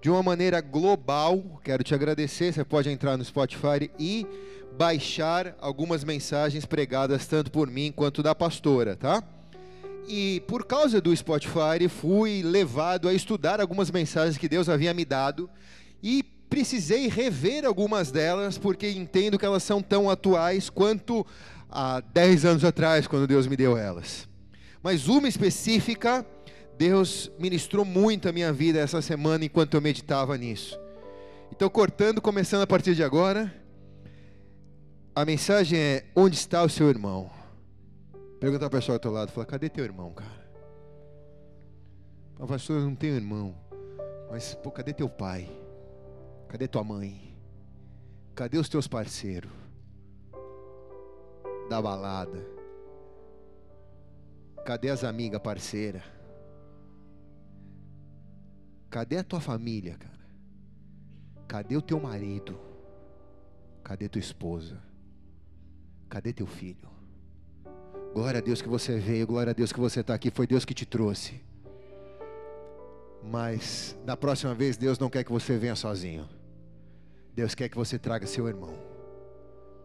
de uma maneira global. Quero te agradecer. Você pode entrar no Spotify e baixar algumas mensagens pregadas tanto por mim quanto da pastora, tá? E por causa do Spotify, fui levado a estudar algumas mensagens que Deus havia me dado e precisei rever algumas delas porque entendo que elas são tão atuais quanto há 10 anos atrás, quando Deus me deu elas. Mas uma específica, Deus ministrou muito a minha vida essa semana enquanto eu meditava nisso. Então, cortando, começando a partir de agora, a mensagem é: onde está o seu irmão? Pergunta a pessoa do teu lado, fala: cadê teu irmão, cara? Ah, pastor, eu não tenho irmão. Mas, pô, cadê teu pai? Cadê tua mãe? Cadê os teus parceiros? Da balada. Cadê as amigas parceira? Cadê a tua família, cara? Cadê o teu marido? Cadê tua esposa? Cadê teu filho? Glória a Deus que você veio, glória a Deus que você está aqui, foi Deus que te trouxe. Mas da próxima vez, Deus não quer que você venha sozinho. Deus quer que você traga seu irmão.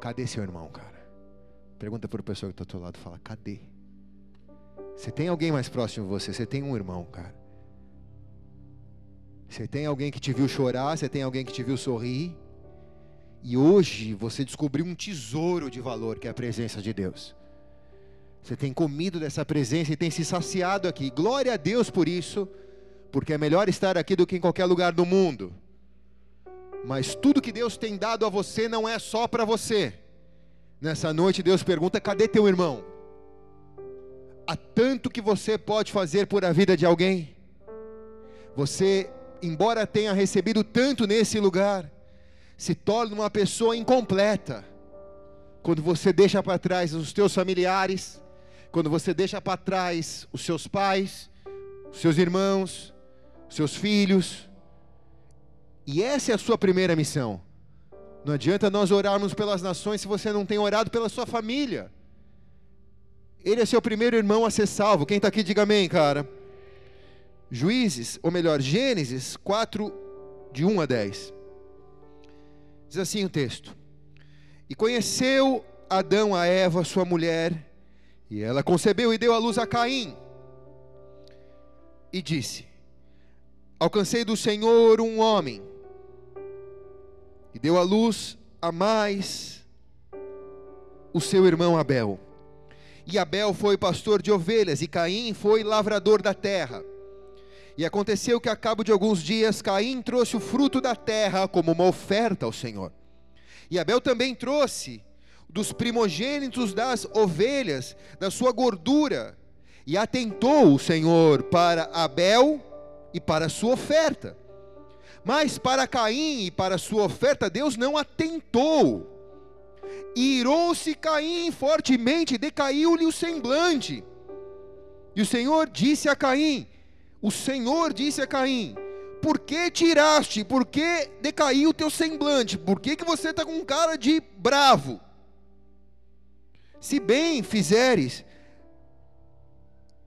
Cadê seu irmão, cara? Pergunta para o pessoal que está ao teu lado, fala, cadê? Você tem alguém mais próximo de você, você tem um irmão, cara. Você tem alguém que te viu chorar, você tem alguém que te viu sorrir. E hoje você descobriu um tesouro de valor que é a presença de Deus. Você tem comido dessa presença e tem se saciado aqui. Glória a Deus por isso, porque é melhor estar aqui do que em qualquer lugar do mundo. Mas tudo que Deus tem dado a você não é só para você. Nessa noite Deus pergunta: cadê teu irmão? Há tanto que você pode fazer por a vida de alguém. Você, embora tenha recebido tanto nesse lugar, se torna uma pessoa incompleta. Quando você deixa para trás os teus familiares, quando você deixa para trás os seus pais, os seus irmãos, os seus filhos. E essa é a sua primeira missão. Não adianta nós orarmos pelas nações se você não tem orado pela sua família. Ele é seu primeiro irmão a ser salvo. Quem está aqui, diga amém, cara. Juízes, ou melhor, Gênesis 4, de 1 a 10. Diz assim o texto: E conheceu Adão a Eva, sua mulher, e ela concebeu e deu à luz a Caim. E disse: Alcancei do Senhor um homem, e deu à luz a mais o seu irmão Abel. E Abel foi pastor de ovelhas, e Caim foi lavrador da terra. E aconteceu que, a cabo de alguns dias, Caim trouxe o fruto da terra como uma oferta ao Senhor. E Abel também trouxe dos primogênitos das ovelhas, da sua gordura. E atentou o Senhor para Abel e para a sua oferta. Mas para Caim e para a sua oferta, Deus não atentou. Irou-se Caim fortemente, decaiu-lhe o semblante. E o Senhor disse a Caim: O Senhor disse a Caim: Por que tiraste? Por que decaiu o teu semblante? Por que, que você está com cara de bravo? Se bem fizeres,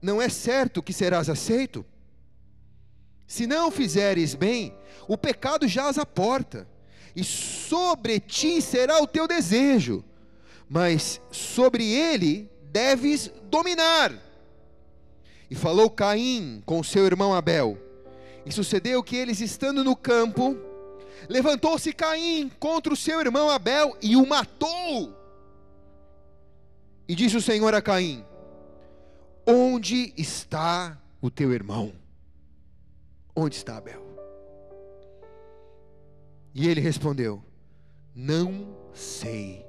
não é certo que serás aceito? Se não fizeres bem, o pecado jaz à porta e sobre ti será o teu desejo, mas sobre ele deves dominar. E falou Caim com seu irmão Abel. E sucedeu que eles estando no campo, levantou-se Caim contra o seu irmão Abel e o matou. E disse o Senhor a Caim: Onde está o teu irmão? Onde está Abel? E ele respondeu: Não sei.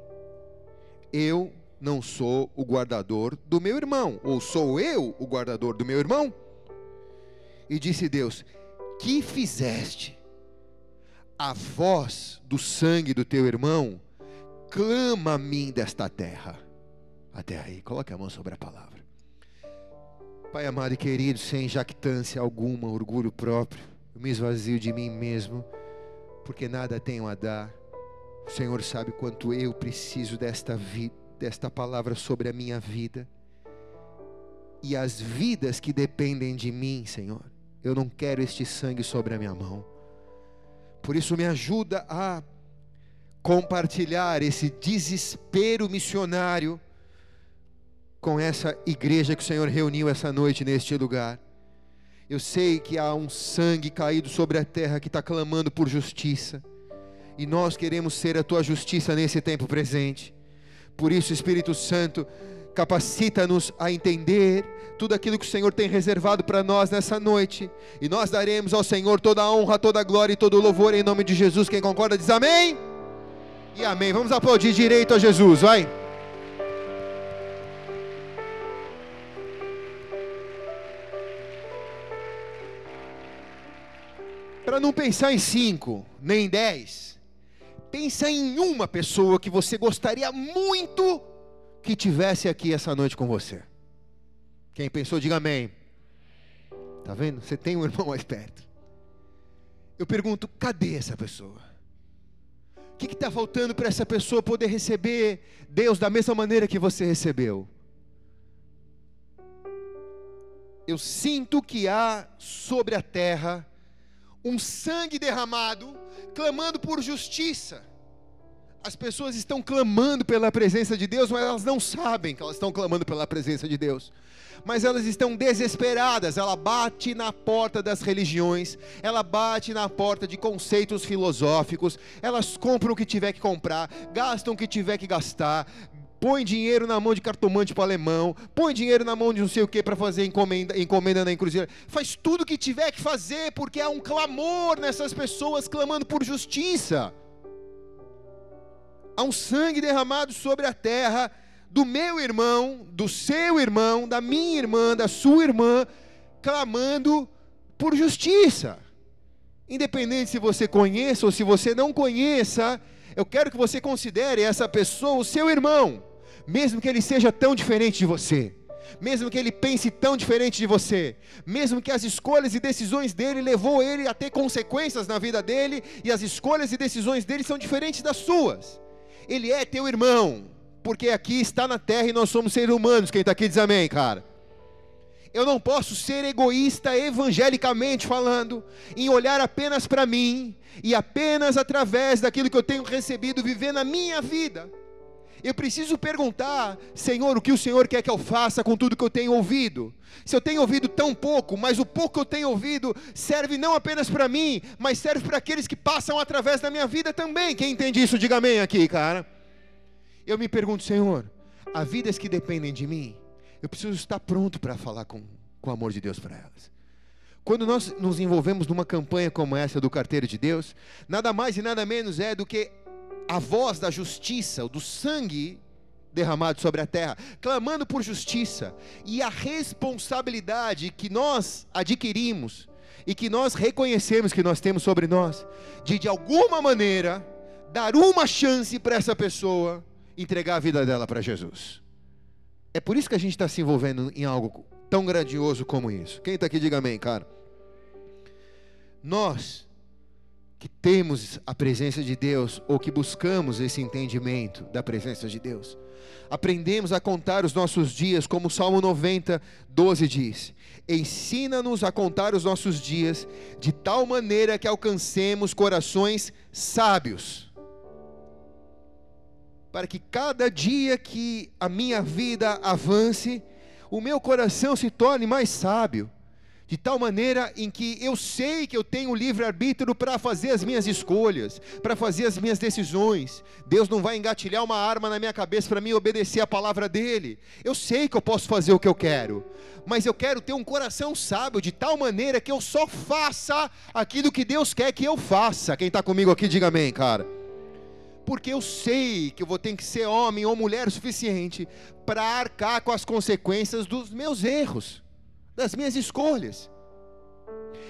Eu não sou o guardador do meu irmão, ou sou eu o guardador do meu irmão? E disse Deus: Que fizeste? A voz do sangue do teu irmão clama a mim desta terra. Até aí, coloque a mão sobre a palavra. Pai amado e querido, sem jactância alguma, orgulho próprio, eu me esvazio de mim mesmo porque nada tenho a dar. O Senhor sabe quanto eu preciso desta vida, desta palavra sobre a minha vida e as vidas que dependem de mim, Senhor. Eu não quero este sangue sobre a minha mão. Por isso, me ajuda a compartilhar esse desespero missionário com essa igreja que o Senhor reuniu essa noite neste lugar. Eu sei que há um sangue caído sobre a terra que está clamando por justiça, e nós queremos ser a tua justiça nesse tempo presente. Por isso, Espírito Santo, capacita-nos a entender tudo aquilo que o Senhor tem reservado para nós nessa noite, e nós daremos ao Senhor toda a honra, toda a glória e todo o louvor em nome de Jesus. Quem concorda diz amém. E amém. Vamos aplaudir direito a Jesus, vai. Para não pensar em cinco, nem em dez, pensa em uma pessoa que você gostaria muito que tivesse aqui essa noite com você. Quem pensou, diga amém. Tá vendo? Você tem um irmão mais perto. Eu pergunto, cadê essa pessoa? O que está faltando para essa pessoa poder receber Deus da mesma maneira que você recebeu? Eu sinto que há sobre a terra um sangue derramado, clamando por justiça. As pessoas estão clamando pela presença de Deus, mas elas não sabem que elas estão clamando pela presença de Deus. Mas elas estão desesperadas. Ela bate na porta das religiões, ela bate na porta de conceitos filosóficos. Elas compram o que tiver que comprar, gastam o que tiver que gastar, põe dinheiro na mão de cartomante para alemão, põe dinheiro na mão de não sei o que para fazer encomenda, encomenda na encruzilhada, faz tudo o que tiver que fazer, porque há um clamor nessas pessoas clamando por justiça. Há um sangue derramado sobre a terra do meu irmão, do seu irmão, da minha irmã, da sua irmã, clamando por justiça. Independente se você conheça ou se você não conheça, eu quero que você considere essa pessoa o seu irmão mesmo que ele seja tão diferente de você, mesmo que ele pense tão diferente de você, mesmo que as escolhas e decisões dele levou ele a ter consequências na vida dele e as escolhas e decisões dele são diferentes das suas. Ele é teu irmão, porque aqui está na terra e nós somos seres humanos. Quem está aqui diz amém, cara. Eu não posso ser egoísta evangelicamente falando, em olhar apenas para mim e apenas através daquilo que eu tenho recebido viver na minha vida. Eu preciso perguntar, Senhor, o que o Senhor quer que eu faça com tudo que eu tenho ouvido? Se eu tenho ouvido tão pouco, mas o pouco que eu tenho ouvido serve não apenas para mim, mas serve para aqueles que passam através da minha vida também. Quem entende isso, diga amém aqui, cara. Eu me pergunto, Senhor, há vidas que dependem de mim, eu preciso estar pronto para falar com, com o amor de Deus para elas. Quando nós nos envolvemos numa campanha como essa do Carteiro de Deus, nada mais e nada menos é do que a voz da justiça, do sangue derramado sobre a terra, clamando por justiça, e a responsabilidade que nós adquirimos e que nós reconhecemos que nós temos sobre nós, de de alguma maneira dar uma chance para essa pessoa entregar a vida dela para Jesus. É por isso que a gente está se envolvendo em algo tão grandioso como isso. Quem está aqui, diga amém, cara. Nós que temos a presença de Deus ou que buscamos esse entendimento da presença de Deus. Aprendemos a contar os nossos dias, como o Salmo 90, 12 diz: Ensina-nos a contar os nossos dias de tal maneira que alcancemos corações sábios. Para que cada dia que a minha vida avance, o meu coração se torne mais sábio de tal maneira em que eu sei que eu tenho livre-arbítrio para fazer as minhas escolhas, para fazer as minhas decisões. Deus não vai engatilhar uma arma na minha cabeça para mim obedecer a palavra dele. Eu sei que eu posso fazer o que eu quero, mas eu quero ter um coração sábio de tal maneira que eu só faça aquilo que Deus quer que eu faça. Quem está comigo aqui, diga amém, cara porque eu sei que eu vou ter que ser homem ou mulher o suficiente para arcar com as consequências dos meus erros das minhas escolhas.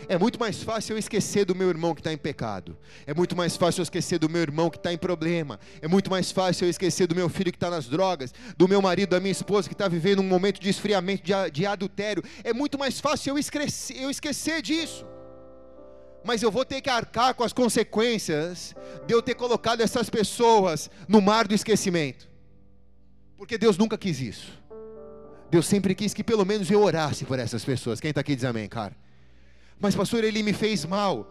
É muito mais fácil eu esquecer do meu irmão que está em pecado. É muito mais fácil eu esquecer do meu irmão que está em problema. É muito mais fácil eu esquecer do meu filho que está nas drogas, do meu marido, da minha esposa que está vivendo um momento de esfriamento, de, de adultério. É muito mais fácil eu esquecer, eu esquecer disso. Mas eu vou ter que arcar com as consequências de eu ter colocado essas pessoas no mar do esquecimento. Porque Deus nunca quis isso. Deus sempre quis que pelo menos eu orasse por essas pessoas. Quem está aqui diz amém, cara. Mas, pastor, ele me fez mal.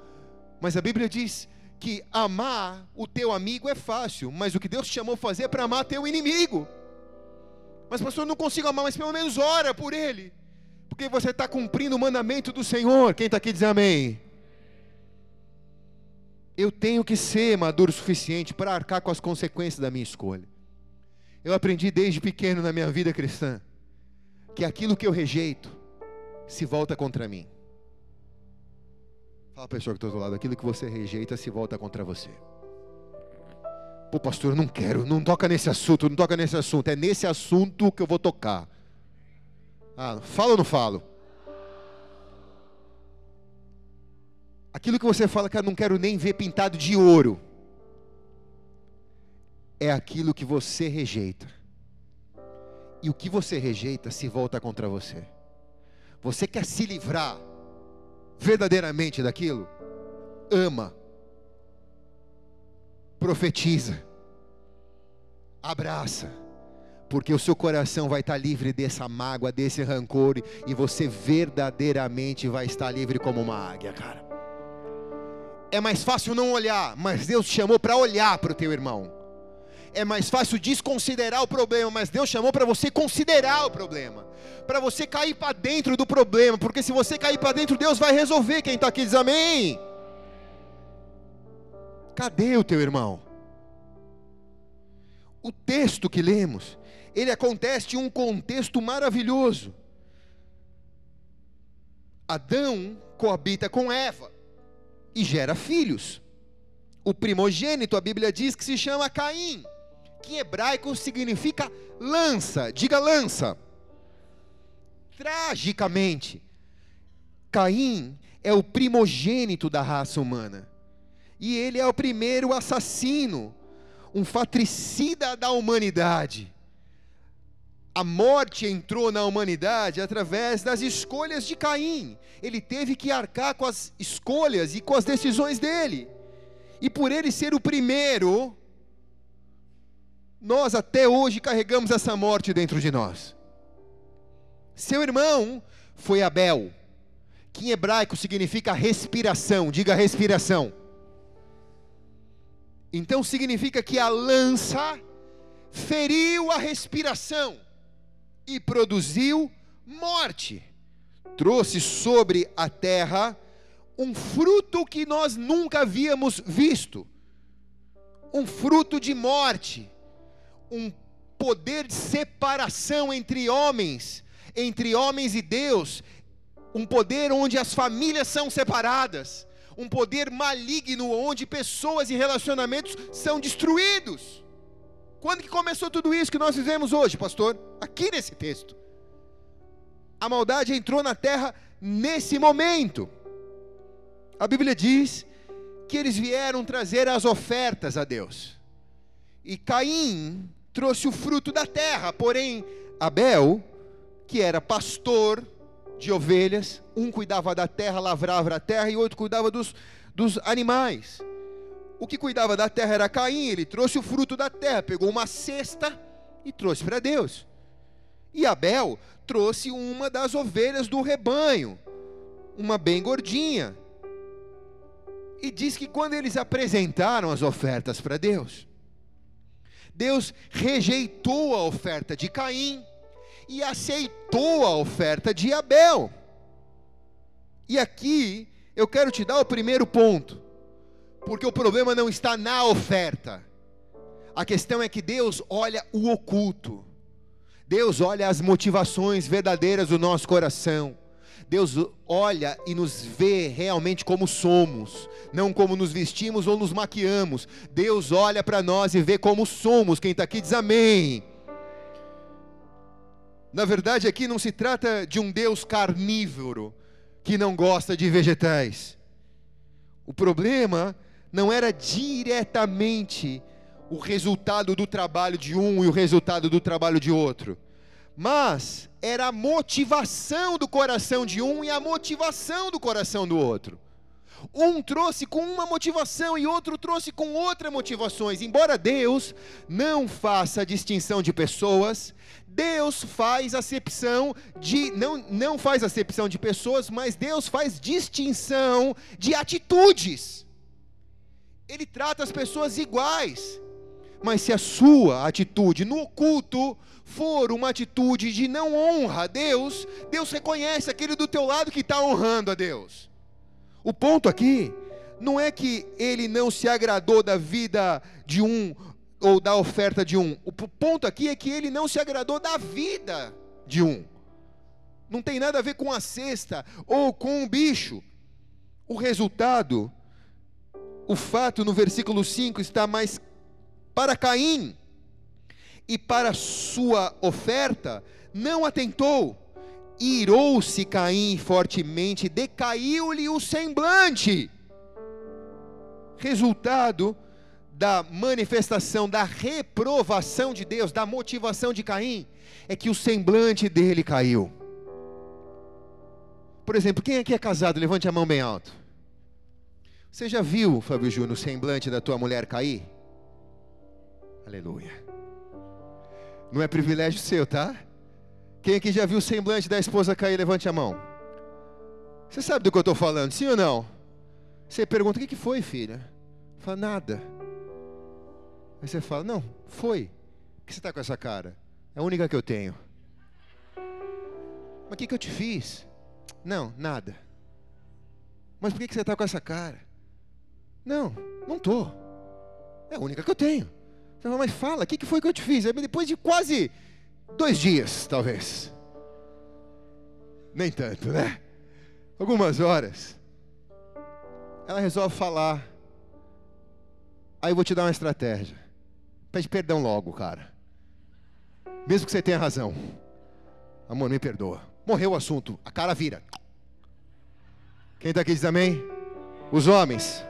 Mas a Bíblia diz que amar o teu amigo é fácil, mas o que Deus te chamou a fazer é para amar teu inimigo. Mas, pastor, eu não consigo amar, mas pelo menos ora por ele, porque você está cumprindo o mandamento do Senhor. Quem está aqui diz amém. Eu tenho que ser maduro o suficiente para arcar com as consequências da minha escolha. Eu aprendi desde pequeno na minha vida cristã que aquilo que eu rejeito se volta contra mim. Fala a pessoa que está do lado, aquilo que você rejeita se volta contra você. Pô, pastor, não quero, não toca nesse assunto, não toca nesse assunto. É nesse assunto que eu vou tocar. Ah, falo ou não falo? Aquilo que você fala, cara, não quero nem ver pintado de ouro. É aquilo que você rejeita. E o que você rejeita se volta contra você. Você quer se livrar verdadeiramente daquilo? Ama. Profetiza. Abraça. Porque o seu coração vai estar livre dessa mágoa, desse rancor, e você verdadeiramente vai estar livre como uma águia, cara. É mais fácil não olhar, mas Deus te chamou para olhar para o teu irmão. É mais fácil desconsiderar o problema, mas Deus chamou para você considerar o problema para você cair para dentro do problema, porque se você cair para dentro, Deus vai resolver. Quem está aqui diz amém. Cadê o teu irmão? O texto que lemos, ele acontece em um contexto maravilhoso. Adão coabita com Eva e gera filhos. O primogênito, a Bíblia diz que se chama Caim, que em hebraico significa lança. Diga lança tragicamente. Caim é o primogênito da raça humana. E ele é o primeiro assassino, um fatricida da humanidade. A morte entrou na humanidade através das escolhas de Caim. Ele teve que arcar com as escolhas e com as decisões dele. E por ele ser o primeiro, nós até hoje carregamos essa morte dentro de nós. Seu irmão foi Abel, que em hebraico significa respiração, diga respiração. Então significa que a lança feriu a respiração e produziu morte. Trouxe sobre a terra um fruto que nós nunca havíamos visto. Um fruto de morte, um poder de separação entre homens entre homens e Deus, um poder onde as famílias são separadas, um poder maligno onde pessoas e relacionamentos são destruídos. Quando que começou tudo isso que nós fizemos hoje, pastor? Aqui nesse texto. A maldade entrou na terra nesse momento. A Bíblia diz que eles vieram trazer as ofertas a Deus. E Caim trouxe o fruto da terra, porém Abel que era pastor de ovelhas, um cuidava da terra, lavrava a terra, e outro cuidava dos, dos animais. O que cuidava da terra era Caim, ele trouxe o fruto da terra, pegou uma cesta e trouxe para Deus. E Abel trouxe uma das ovelhas do rebanho, uma bem gordinha. E diz que quando eles apresentaram as ofertas para Deus, Deus rejeitou a oferta de Caim e aceitou a oferta de Abel. E aqui eu quero te dar o primeiro ponto, porque o problema não está na oferta, a questão é que Deus olha o oculto, Deus olha as motivações verdadeiras do nosso coração. Deus olha e nos vê realmente como somos, não como nos vestimos ou nos maquiamos. Deus olha para nós e vê como somos. Quem está aqui diz amém. Na verdade, aqui não se trata de um Deus carnívoro que não gosta de vegetais. O problema não era diretamente o resultado do trabalho de um e o resultado do trabalho de outro, mas era a motivação do coração de um e a motivação do coração do outro. Um trouxe com uma motivação e outro trouxe com outra motivações. Embora Deus não faça distinção de pessoas, Deus faz acepção de não não faz acepção de pessoas, mas Deus faz distinção de atitudes. ele trata as pessoas iguais. Mas se a sua atitude no oculto for uma atitude de não honra a Deus, Deus reconhece aquele do teu lado que está honrando a Deus. O ponto aqui não é que ele não se agradou da vida de um ou da oferta de um. O ponto aqui é que ele não se agradou da vida de um. Não tem nada a ver com a cesta ou com o bicho. O resultado, o fato no versículo 5 está mais para Caim e para sua oferta, não atentou. Irou-se Caim fortemente, decaiu-lhe o semblante. Resultado da manifestação da reprovação de Deus, da motivação de Caim, é que o semblante dele caiu. Por exemplo, quem aqui é casado? Levante a mão bem alto. Você já viu, Fábio Júnior, o semblante da tua mulher cair? Aleluia. Não é privilégio seu, tá? Quem aqui já viu o semblante da esposa cair? Levante a mão. Você sabe do que eu estou falando, sim ou não? Você pergunta: o que foi, filha? Fala, nada. Aí você fala: não, foi. Por que você está com essa cara? É a única que eu tenho. Mas o que, que eu te fiz? Não, nada. Mas por que você está com essa cara? Não, não estou. É a única que eu tenho. Você fala, mas fala, o que foi que eu te fiz? Aí depois de quase dois dias, talvez. Nem tanto, né? Algumas horas. Ela resolve falar. Aí eu vou te dar uma estratégia. Pede perdão logo, cara. Mesmo que você tenha razão. Amor, me perdoa. Morreu o assunto. A cara vira. Quem está aqui diz amém? Os homens.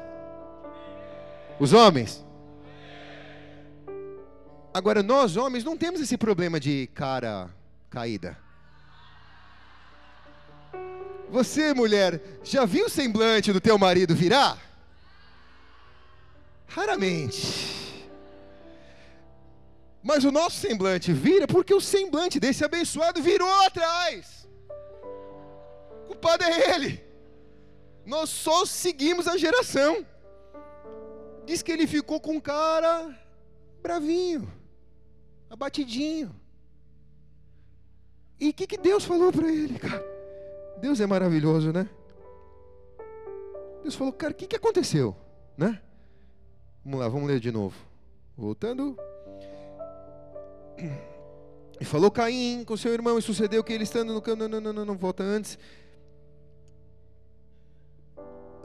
Os homens. Agora, nós homens não temos esse problema de cara caída. Você, mulher, já viu o semblante do teu marido virar? Raramente. Mas o nosso semblante vira porque o semblante desse abençoado virou atrás. O culpado é ele. Nós só seguimos a geração. Diz que ele ficou com cara bravinho, abatidinho. E o que, que Deus falou para ele, cara? Deus é maravilhoso, né? Deus falou, cara, o que, que aconteceu? Né? Vamos lá, vamos ler de novo. Voltando. E falou Caim com seu irmão, e sucedeu que ele estando no campo. Não, não, não, não, não, volta antes.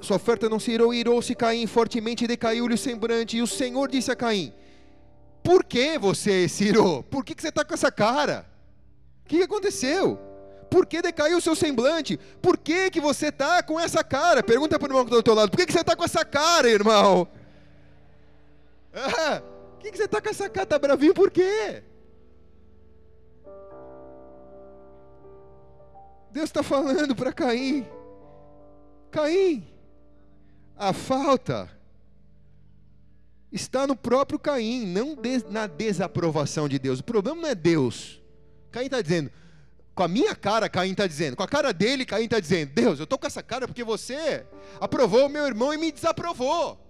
Sua oferta não se irou, irou-se Caim fortemente, decaiu-lhe o semblante. E o Senhor disse a Caim: Por que você se irou? Por que, que você está com essa cara? O que, que aconteceu? Por que decaiu o seu semblante? Por que, que você está com essa cara? Pergunta para o irmão que está do teu lado: Por que, que você está com essa cara, irmão? Ah, por que, que você está com essa cara? Está bravinho por quê? Deus está falando para Caim: Caim, a falta está no próprio Caim, não na desaprovação de Deus. O problema não é Deus. Caim está dizendo, com a minha cara, Caim está dizendo, com a cara dele, Caim está dizendo: Deus, eu estou com essa cara porque você aprovou o meu irmão e me desaprovou.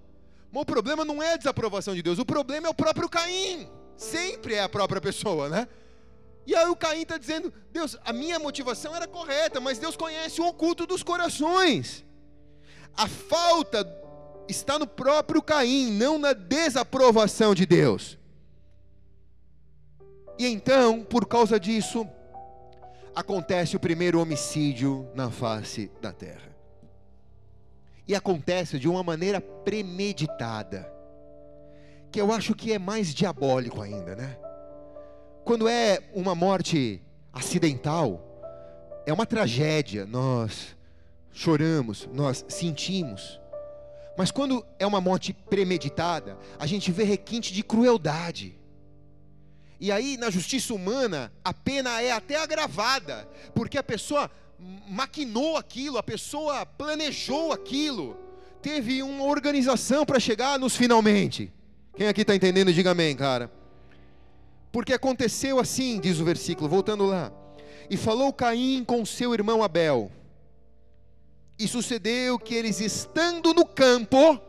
Mas o problema não é a desaprovação de Deus, o problema é o próprio Caim. Sempre é a própria pessoa, né? E aí o Caim está dizendo: Deus, a minha motivação era correta, mas Deus conhece o oculto dos corações. A falta está no próprio Caim, não na desaprovação de Deus. E então, por causa disso, acontece o primeiro homicídio na face da terra. E acontece de uma maneira premeditada, que eu acho que é mais diabólico ainda, né? Quando é uma morte acidental, é uma tragédia, nós choramos, nós sentimos. Mas quando é uma morte premeditada, a gente vê requinte de crueldade. E aí, na justiça humana, a pena é até agravada, porque a pessoa maquinou aquilo, a pessoa planejou aquilo, teve uma organização para chegar nos finalmente. Quem aqui está entendendo, diga amém, cara. Porque aconteceu assim, diz o versículo, voltando lá. E falou Caim com seu irmão Abel. E sucedeu que eles estando no campo,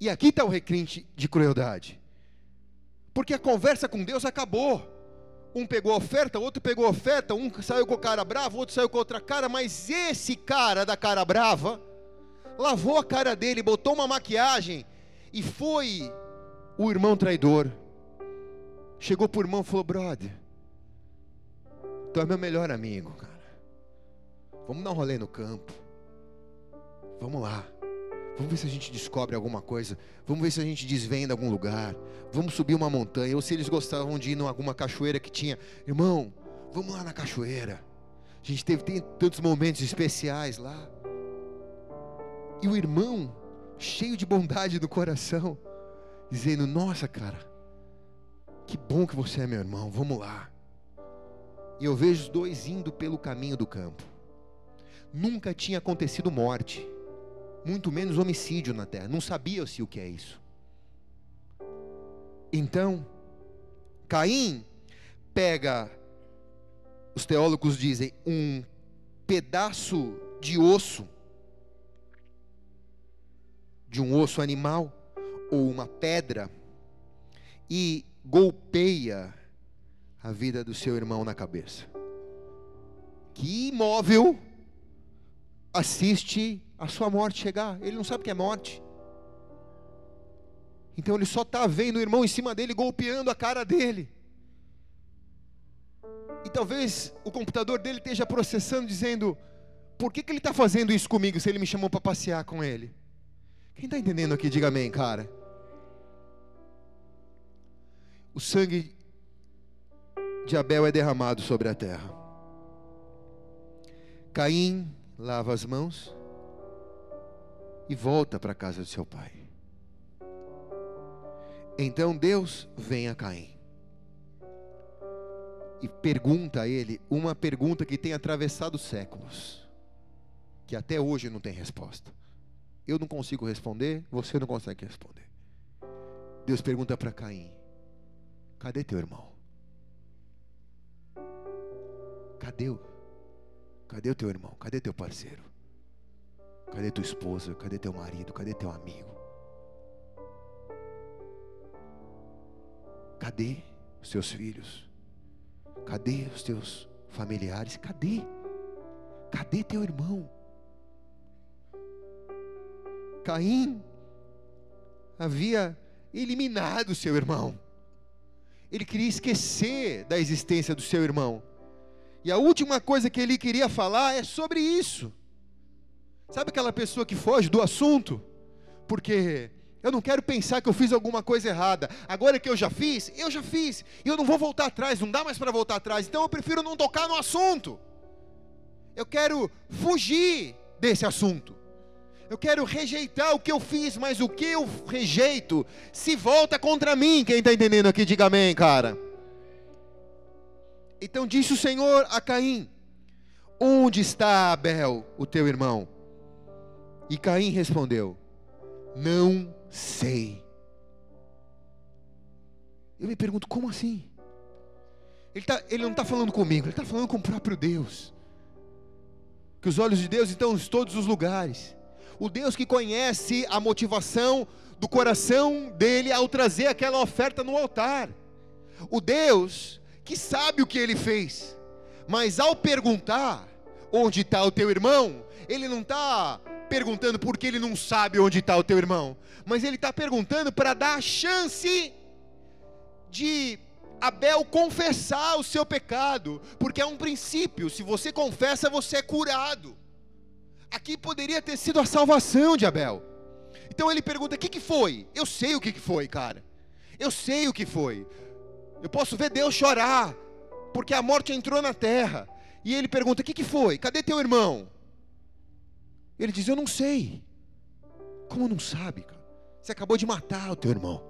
E aqui está o requinte de crueldade. Porque a conversa com Deus acabou. Um pegou a oferta, outro pegou a oferta, um saiu com a cara brava, outro saiu com outra cara, mas esse cara da cara brava lavou a cara dele, botou uma maquiagem e foi o irmão traidor. Chegou para o irmão e falou: Brother, tu é meu melhor amigo, cara. Vamos dar um rolê no campo. Vamos lá. Vamos ver se a gente descobre alguma coisa. Vamos ver se a gente desvenda algum lugar. Vamos subir uma montanha. Ou se eles gostavam de ir em alguma cachoeira que tinha. Irmão, vamos lá na cachoeira. A gente teve tantos momentos especiais lá. E o irmão, cheio de bondade no coração, dizendo: Nossa, cara, que bom que você é meu irmão. Vamos lá. E eu vejo os dois indo pelo caminho do campo. Nunca tinha acontecido morte muito menos homicídio na terra. Não sabia-se o que é isso. Então, Caim pega, os teólogos dizem, um pedaço de osso, de um osso animal, ou uma pedra, e golpeia a vida do seu irmão na cabeça. Que imóvel assiste a sua morte chegar. Ele não sabe o que é morte. Então ele só está vendo o irmão em cima dele golpeando a cara dele. E talvez o computador dele esteja processando, dizendo: por que, que ele está fazendo isso comigo se ele me chamou para passear com ele? Quem está entendendo aqui, diga amém, cara. O sangue de Abel é derramado sobre a terra. Caim lava as mãos e volta para a casa de seu pai. Então Deus vem a Caim e pergunta a ele uma pergunta que tem atravessado séculos, que até hoje não tem resposta. Eu não consigo responder, você não consegue responder. Deus pergunta para Caim: Cadê teu irmão? Cadê o? Cadê o teu irmão? Cadê teu parceiro? Cadê tua esposa? Cadê teu marido? Cadê teu amigo? Cadê os teus filhos? Cadê os teus familiares? Cadê? Cadê teu irmão? Caim havia eliminado seu irmão. Ele queria esquecer da existência do seu irmão. E a última coisa que ele queria falar é sobre isso. Sabe aquela pessoa que foge do assunto? Porque eu não quero pensar que eu fiz alguma coisa errada. Agora que eu já fiz, eu já fiz. E eu não vou voltar atrás, não dá mais para voltar atrás. Então eu prefiro não tocar no assunto. Eu quero fugir desse assunto. Eu quero rejeitar o que eu fiz, mas o que eu rejeito se volta contra mim. Quem está entendendo aqui, diga amém, cara. Então disse o Senhor a Caim: Onde está Abel, o teu irmão? E Caim respondeu: Não sei. Eu me pergunto, como assim? Ele, tá, ele não está falando comigo, ele está falando com o próprio Deus. Que os olhos de Deus estão em todos os lugares. O Deus que conhece a motivação do coração dele ao trazer aquela oferta no altar. O Deus que sabe o que ele fez. Mas ao perguntar onde está o teu irmão, ele não está perguntando porque ele não sabe onde está o teu irmão, mas ele está perguntando para dar a chance de Abel confessar o seu pecado, porque é um princípio: se você confessa, você é curado. Aqui poderia ter sido a salvação de Abel. Então ele pergunta: o que, que foi? Eu sei o que, que foi, cara. Eu sei o que foi. Eu posso ver Deus chorar, porque a morte entrou na terra. E ele pergunta: o que, que foi? Cadê teu irmão? Ele diz: Eu não sei. Como não sabe, cara? Você acabou de matar o teu irmão.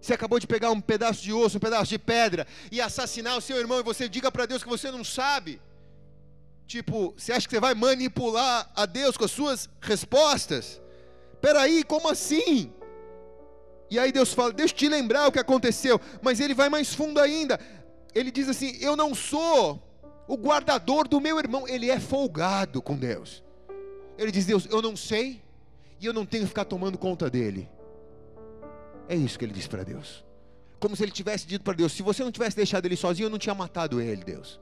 Você acabou de pegar um pedaço de osso, um pedaço de pedra e assassinar o seu irmão e você diga para Deus que você não sabe. Tipo, você acha que você vai manipular a Deus com as suas respostas? Peraí, como assim? E aí Deus fala: Deixa eu te lembrar o que aconteceu. Mas ele vai mais fundo ainda. Ele diz assim: Eu não sou o guardador do meu irmão. Ele é folgado com Deus. Ele diz: Deus, eu não sei, e eu não tenho que ficar tomando conta dele. É isso que ele disse para Deus. Como se ele tivesse dito para Deus: se você não tivesse deixado ele sozinho, eu não tinha matado ele, Deus.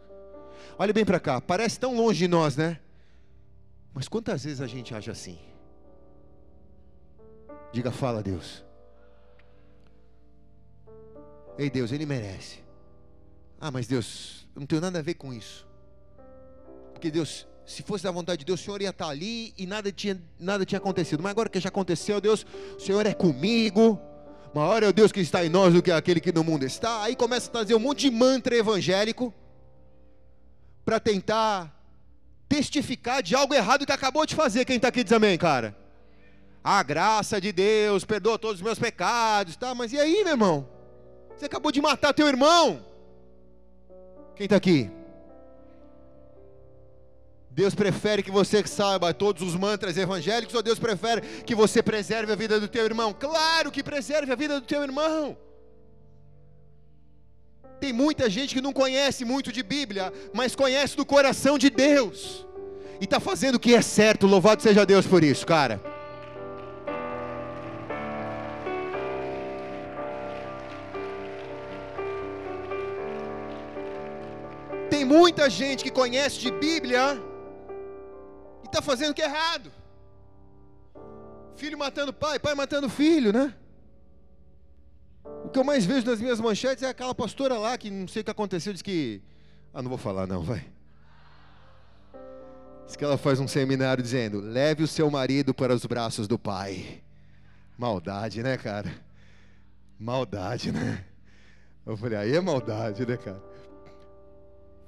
Olha bem para cá, parece tão longe de nós, né? Mas quantas vezes a gente age assim? Diga, fala, Deus. Ei, Deus, ele merece. Ah, mas Deus, eu não tenho nada a ver com isso. Porque Deus, se fosse da vontade de Deus, o Senhor ia estar ali e nada tinha, nada tinha acontecido. Mas agora que já aconteceu, Deus, o Senhor é comigo. Maior é o Deus que está em nós do que aquele que no mundo está. Aí começa a trazer um monte de mantra evangélico para tentar testificar de algo errado que acabou de fazer. Quem está aqui diz amém, cara? A graça de Deus perdoa todos os meus pecados, tá? Mas e aí, meu irmão? Você acabou de matar teu irmão. Quem está aqui? Deus prefere que você saiba todos os mantras evangélicos ou Deus prefere que você preserve a vida do teu irmão? Claro que preserve a vida do teu irmão. Tem muita gente que não conhece muito de Bíblia, mas conhece do coração de Deus. E está fazendo o que é certo, louvado seja Deus por isso, cara. Tem muita gente que conhece de Bíblia, está fazendo o que é errado. Filho matando pai, pai matando filho, né? O que eu mais vejo nas minhas manchetes é aquela pastora lá que não sei o que aconteceu, diz que. Ah, não vou falar não, vai. Diz que ela faz um seminário dizendo: leve o seu marido para os braços do pai. Maldade, né, cara? Maldade, né? Eu falei, aí é maldade, né, cara?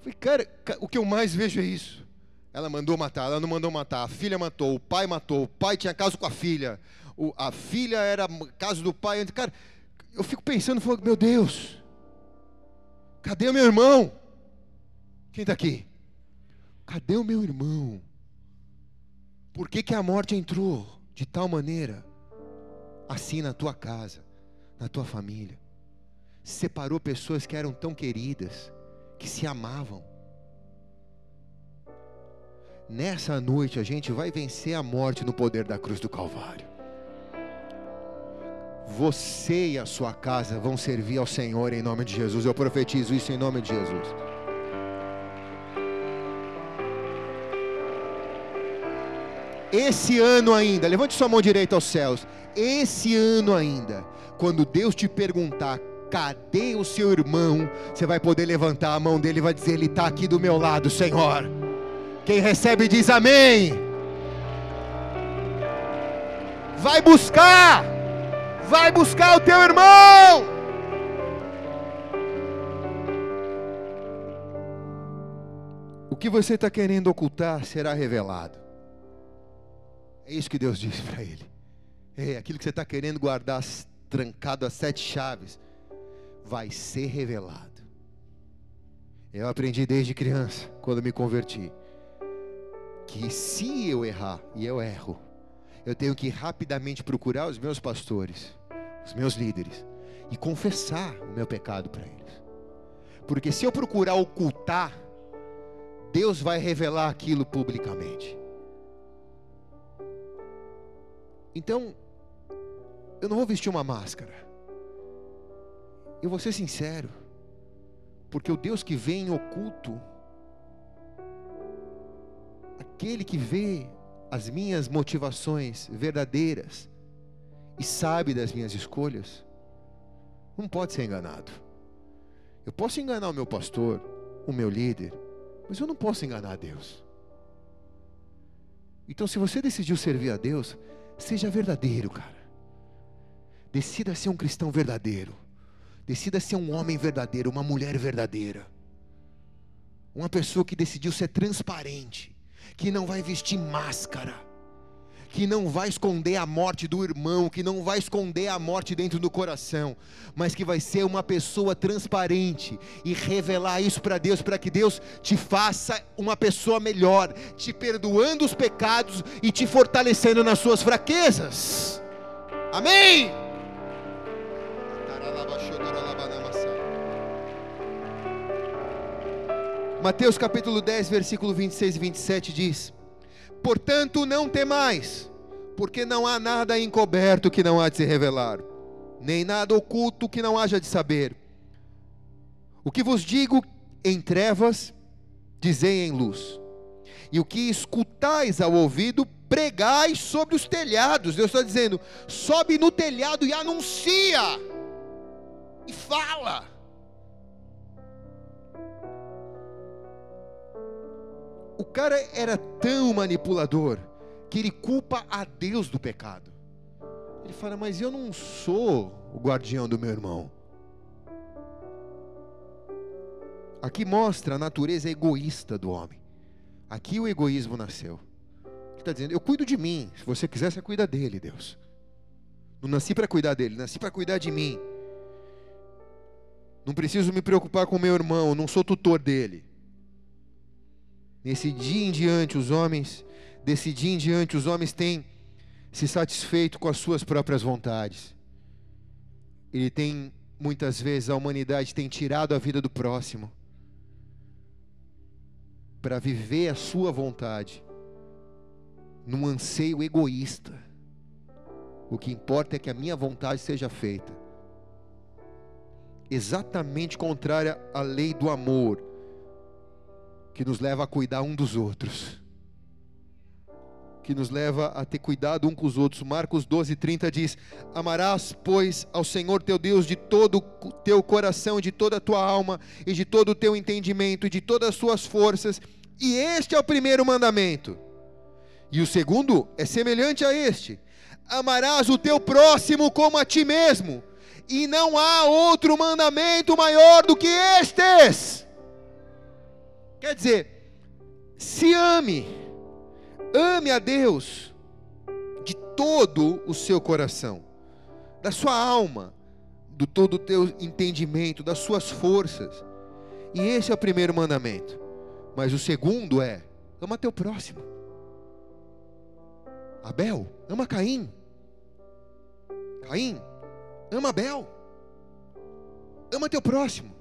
Falei, cara, o que eu mais vejo é isso. Ela mandou matar, ela não mandou matar. A filha matou, o pai matou. O pai tinha caso com a filha. O, a filha era caso do pai. Cara, eu fico pensando, meu Deus, cadê o meu irmão? Quem está aqui? Cadê o meu irmão? Por que, que a morte entrou de tal maneira assim na tua casa, na tua família? Separou pessoas que eram tão queridas, que se amavam nessa noite a gente vai vencer a morte no poder da cruz do Calvário. Você e a sua casa vão servir ao Senhor em nome de Jesus. Eu profetizo isso em nome de Jesus. Esse ano ainda, levante sua mão direita aos céus. Esse ano ainda, quando Deus te perguntar, cadê o seu irmão? Você vai poder levantar a mão dele e vai dizer: Ele está aqui do meu lado, Senhor. Quem recebe diz amém. Vai buscar, vai buscar o teu irmão. O que você está querendo ocultar será revelado. É isso que Deus disse para ele. É aquilo que você está querendo guardar trancado a sete chaves, vai ser revelado. Eu aprendi desde criança, quando me converti que se eu errar, e eu erro, eu tenho que rapidamente procurar os meus pastores, os meus líderes, e confessar o meu pecado para eles. Porque se eu procurar ocultar, Deus vai revelar aquilo publicamente. Então, eu não vou vestir uma máscara. Eu vou ser sincero. Porque o Deus que vem em oculto aquele que vê as minhas motivações verdadeiras e sabe das minhas escolhas, não pode ser enganado. Eu posso enganar o meu pastor, o meu líder, mas eu não posso enganar Deus. Então, se você decidiu servir a Deus, seja verdadeiro, cara. Decida ser um cristão verdadeiro. Decida ser um homem verdadeiro, uma mulher verdadeira. Uma pessoa que decidiu ser transparente que não vai vestir máscara, que não vai esconder a morte do irmão, que não vai esconder a morte dentro do coração, mas que vai ser uma pessoa transparente e revelar isso para Deus, para que Deus te faça uma pessoa melhor, te perdoando os pecados e te fortalecendo nas suas fraquezas. Amém. Mateus capítulo 10, versículo 26 e 27 diz: Portanto, não temais, porque não há nada encoberto que não há de se revelar, nem nada oculto que não haja de saber. O que vos digo em trevas, dizei em luz. E o que escutais ao ouvido, pregai sobre os telhados. Deus está dizendo: sobe no telhado e anuncia, e fala. O cara era tão manipulador que ele culpa a Deus do pecado. Ele fala: Mas eu não sou o guardião do meu irmão. Aqui mostra a natureza egoísta do homem. Aqui o egoísmo nasceu. Ele está dizendo: Eu cuido de mim. Se você quiser, você cuida dele, Deus. Não nasci para cuidar dele, nasci para cuidar de mim. Não preciso me preocupar com meu irmão, não sou tutor dele. Nesse dia em diante, os homens desse dia em diante, os homens têm se satisfeito com as suas próprias vontades. Ele tem, muitas vezes, a humanidade tem tirado a vida do próximo para viver a sua vontade, num anseio egoísta. O que importa é que a minha vontade seja feita. Exatamente contrária à lei do amor, que nos leva a cuidar um dos outros que nos leva a ter cuidado um com os outros. Marcos 12, 30 diz: Amarás, pois, ao Senhor teu Deus de todo o teu coração, de toda a tua alma, e de todo o teu entendimento, e de todas as tuas forças. E este é o primeiro mandamento. E o segundo é semelhante a este: Amarás o teu próximo como a ti mesmo. E não há outro mandamento maior do que estes. Quer dizer, se ame Ame a Deus de todo o seu coração, da sua alma, do todo o teu entendimento, das suas forças. E esse é o primeiro mandamento. Mas o segundo é: ama teu próximo. Abel, ama Caim. Caim, ama Abel. Ama teu próximo.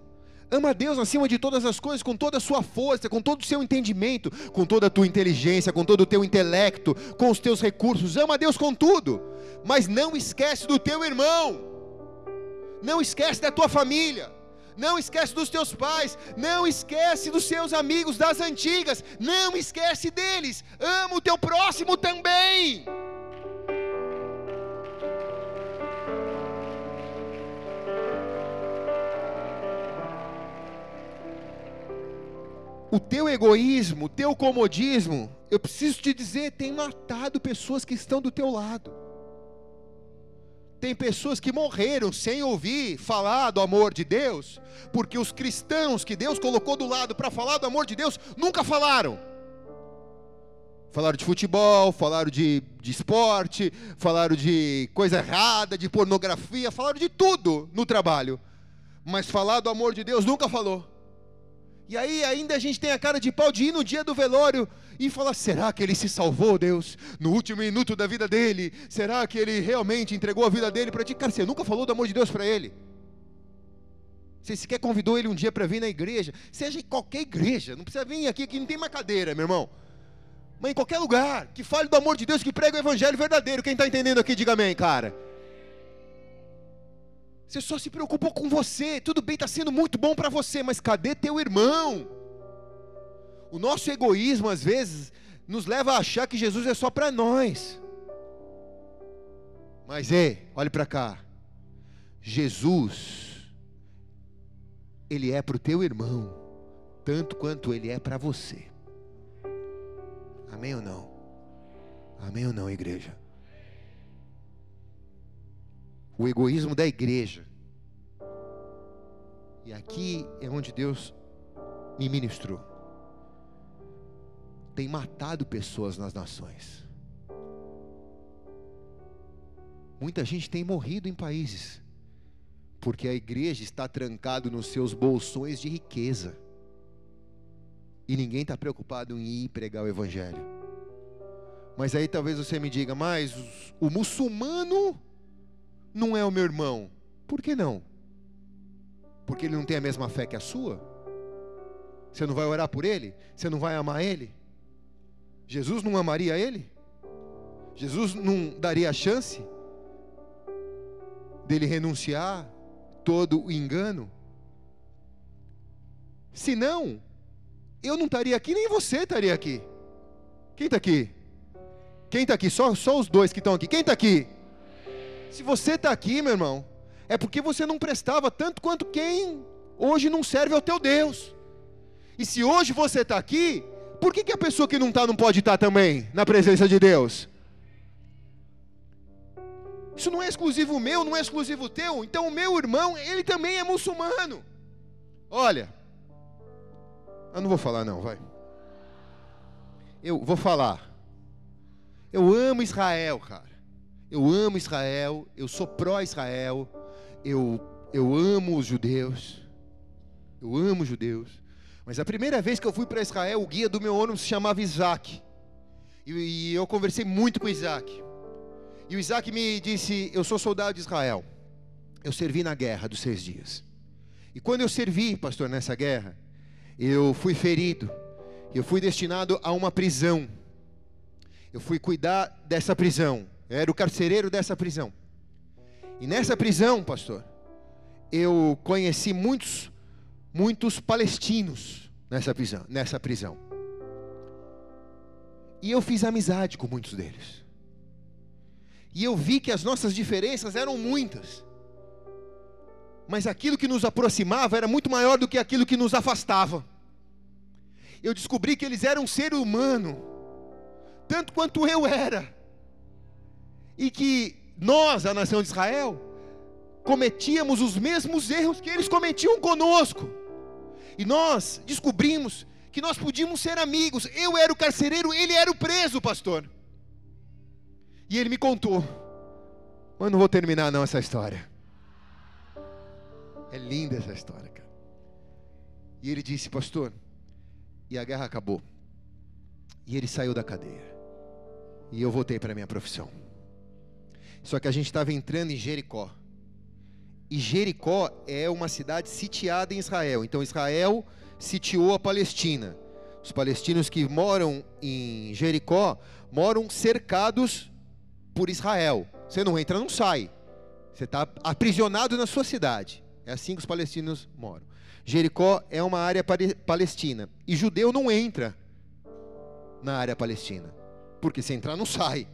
Ama Deus acima de todas as coisas, com toda a sua força, com todo o seu entendimento, com toda a tua inteligência, com todo o teu intelecto, com os teus recursos. Ama Deus com tudo, mas não esquece do teu irmão, não esquece da tua família, não esquece dos teus pais, não esquece dos seus amigos das antigas, não esquece deles. Ama o teu próximo também. O teu egoísmo, o teu comodismo, eu preciso te dizer, tem matado pessoas que estão do teu lado. Tem pessoas que morreram sem ouvir falar do amor de Deus, porque os cristãos que Deus colocou do lado para falar do amor de Deus nunca falaram. Falaram de futebol, falaram de, de esporte, falaram de coisa errada, de pornografia, falaram de tudo no trabalho. Mas falar do amor de Deus nunca falou. E aí ainda a gente tem a cara de pau de ir no dia do velório e falar: será que ele se salvou, Deus, no último minuto da vida dele? Será que ele realmente entregou a vida dele para ti? Cara, você nunca falou do amor de Deus para ele. Você sequer convidou ele um dia para vir na igreja, seja em qualquer igreja, não precisa vir aqui, que não tem uma cadeira, meu irmão. Mas em qualquer lugar, que fale do amor de Deus, que prega o evangelho verdadeiro. Quem está entendendo aqui, diga amém, cara. Você só se preocupou com você. Tudo bem, está sendo muito bom para você, mas cadê teu irmão? O nosso egoísmo, às vezes, nos leva a achar que Jesus é só para nós. Mas, ei, olhe para cá. Jesus, Ele é para o teu irmão, tanto quanto Ele é para você. Amém ou não? Amém ou não, igreja? O egoísmo da igreja. E aqui é onde Deus me ministrou. Tem matado pessoas nas nações. Muita gente tem morrido em países porque a igreja está trancado nos seus bolsões de riqueza. E ninguém está preocupado em ir pregar o evangelho. Mas aí talvez você me diga, mas o muçulmano não é o meu irmão. Por que não? Porque ele não tem a mesma fé que a sua? Você não vai orar por ele? Você não vai amar ele? Jesus não amaria ele? Jesus não daria a chance dele renunciar todo o engano? Se não, eu não estaria aqui, nem você estaria aqui. Quem está aqui? Quem está aqui? Só, só os dois que estão aqui. Quem está aqui? Se você está aqui, meu irmão, é porque você não prestava tanto quanto quem hoje não serve ao teu Deus. E se hoje você está aqui, por que, que a pessoa que não está não pode estar tá também na presença de Deus? Isso não é exclusivo meu, não é exclusivo teu. Então o meu irmão, ele também é muçulmano. Olha, eu não vou falar não, vai. Eu vou falar. Eu amo Israel, cara. Eu amo Israel, eu sou pró-Israel, eu, eu amo os judeus, eu amo os judeus. Mas a primeira vez que eu fui para Israel, o guia do meu ônibus se chamava Isaac. E, e eu conversei muito com Isaac. E o Isaac me disse: Eu sou soldado de Israel. Eu servi na guerra dos seis dias. E quando eu servi, pastor, nessa guerra, eu fui ferido. Eu fui destinado a uma prisão. Eu fui cuidar dessa prisão. Era o carcereiro dessa prisão. E nessa prisão, pastor, eu conheci muitos, muitos palestinos nessa prisão, nessa prisão. E eu fiz amizade com muitos deles. E eu vi que as nossas diferenças eram muitas. Mas aquilo que nos aproximava era muito maior do que aquilo que nos afastava. Eu descobri que eles eram um ser humano, tanto quanto eu era e que nós, a nação de Israel, cometíamos os mesmos erros que eles cometiam conosco. E nós descobrimos que nós podíamos ser amigos. Eu era o carcereiro, ele era o preso, pastor. E ele me contou. Mas não vou terminar não essa história. É linda essa história, cara. E ele disse, pastor, e a guerra acabou. E ele saiu da cadeia. E eu voltei para minha profissão. Só que a gente estava entrando em Jericó. E Jericó é uma cidade sitiada em Israel. Então Israel sitiou a Palestina. Os palestinos que moram em Jericó moram cercados por Israel. Você não entra, não sai. Você está aprisionado na sua cidade. É assim que os palestinos moram. Jericó é uma área palestina. E judeu não entra na área palestina. Porque se entrar, não sai.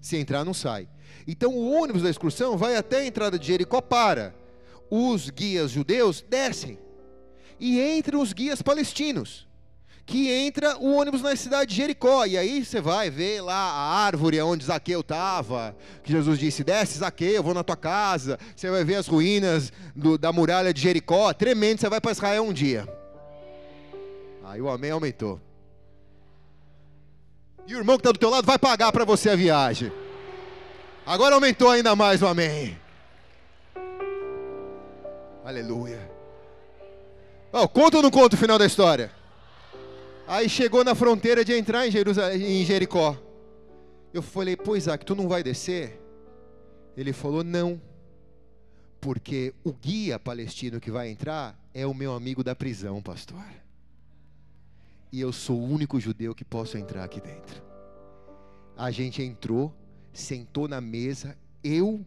Se entrar, não sai. Então o ônibus da excursão vai até a entrada de Jericó, para. Os guias judeus descem. E entram os guias palestinos. Que entra o ônibus na cidade de Jericó. E aí você vai ver lá a árvore onde Zaqueu estava. Que Jesus disse: Desce, Zaqueu, eu vou na tua casa. Você vai ver as ruínas do, da muralha de Jericó. Tremendo, você vai para Israel um dia. Aí o amém aumentou. E o irmão que está do teu lado vai pagar para você a viagem. Agora aumentou ainda mais o amém. Aleluia. Oh, conta ou não conta o final da história? Aí chegou na fronteira de entrar em, Jerusalém, em Jericó. Eu falei, pô, Isaac, tu não vai descer? Ele falou, não. Porque o guia palestino que vai entrar é o meu amigo da prisão, pastor e eu sou o único judeu que posso entrar aqui dentro. A gente entrou, sentou na mesa, eu,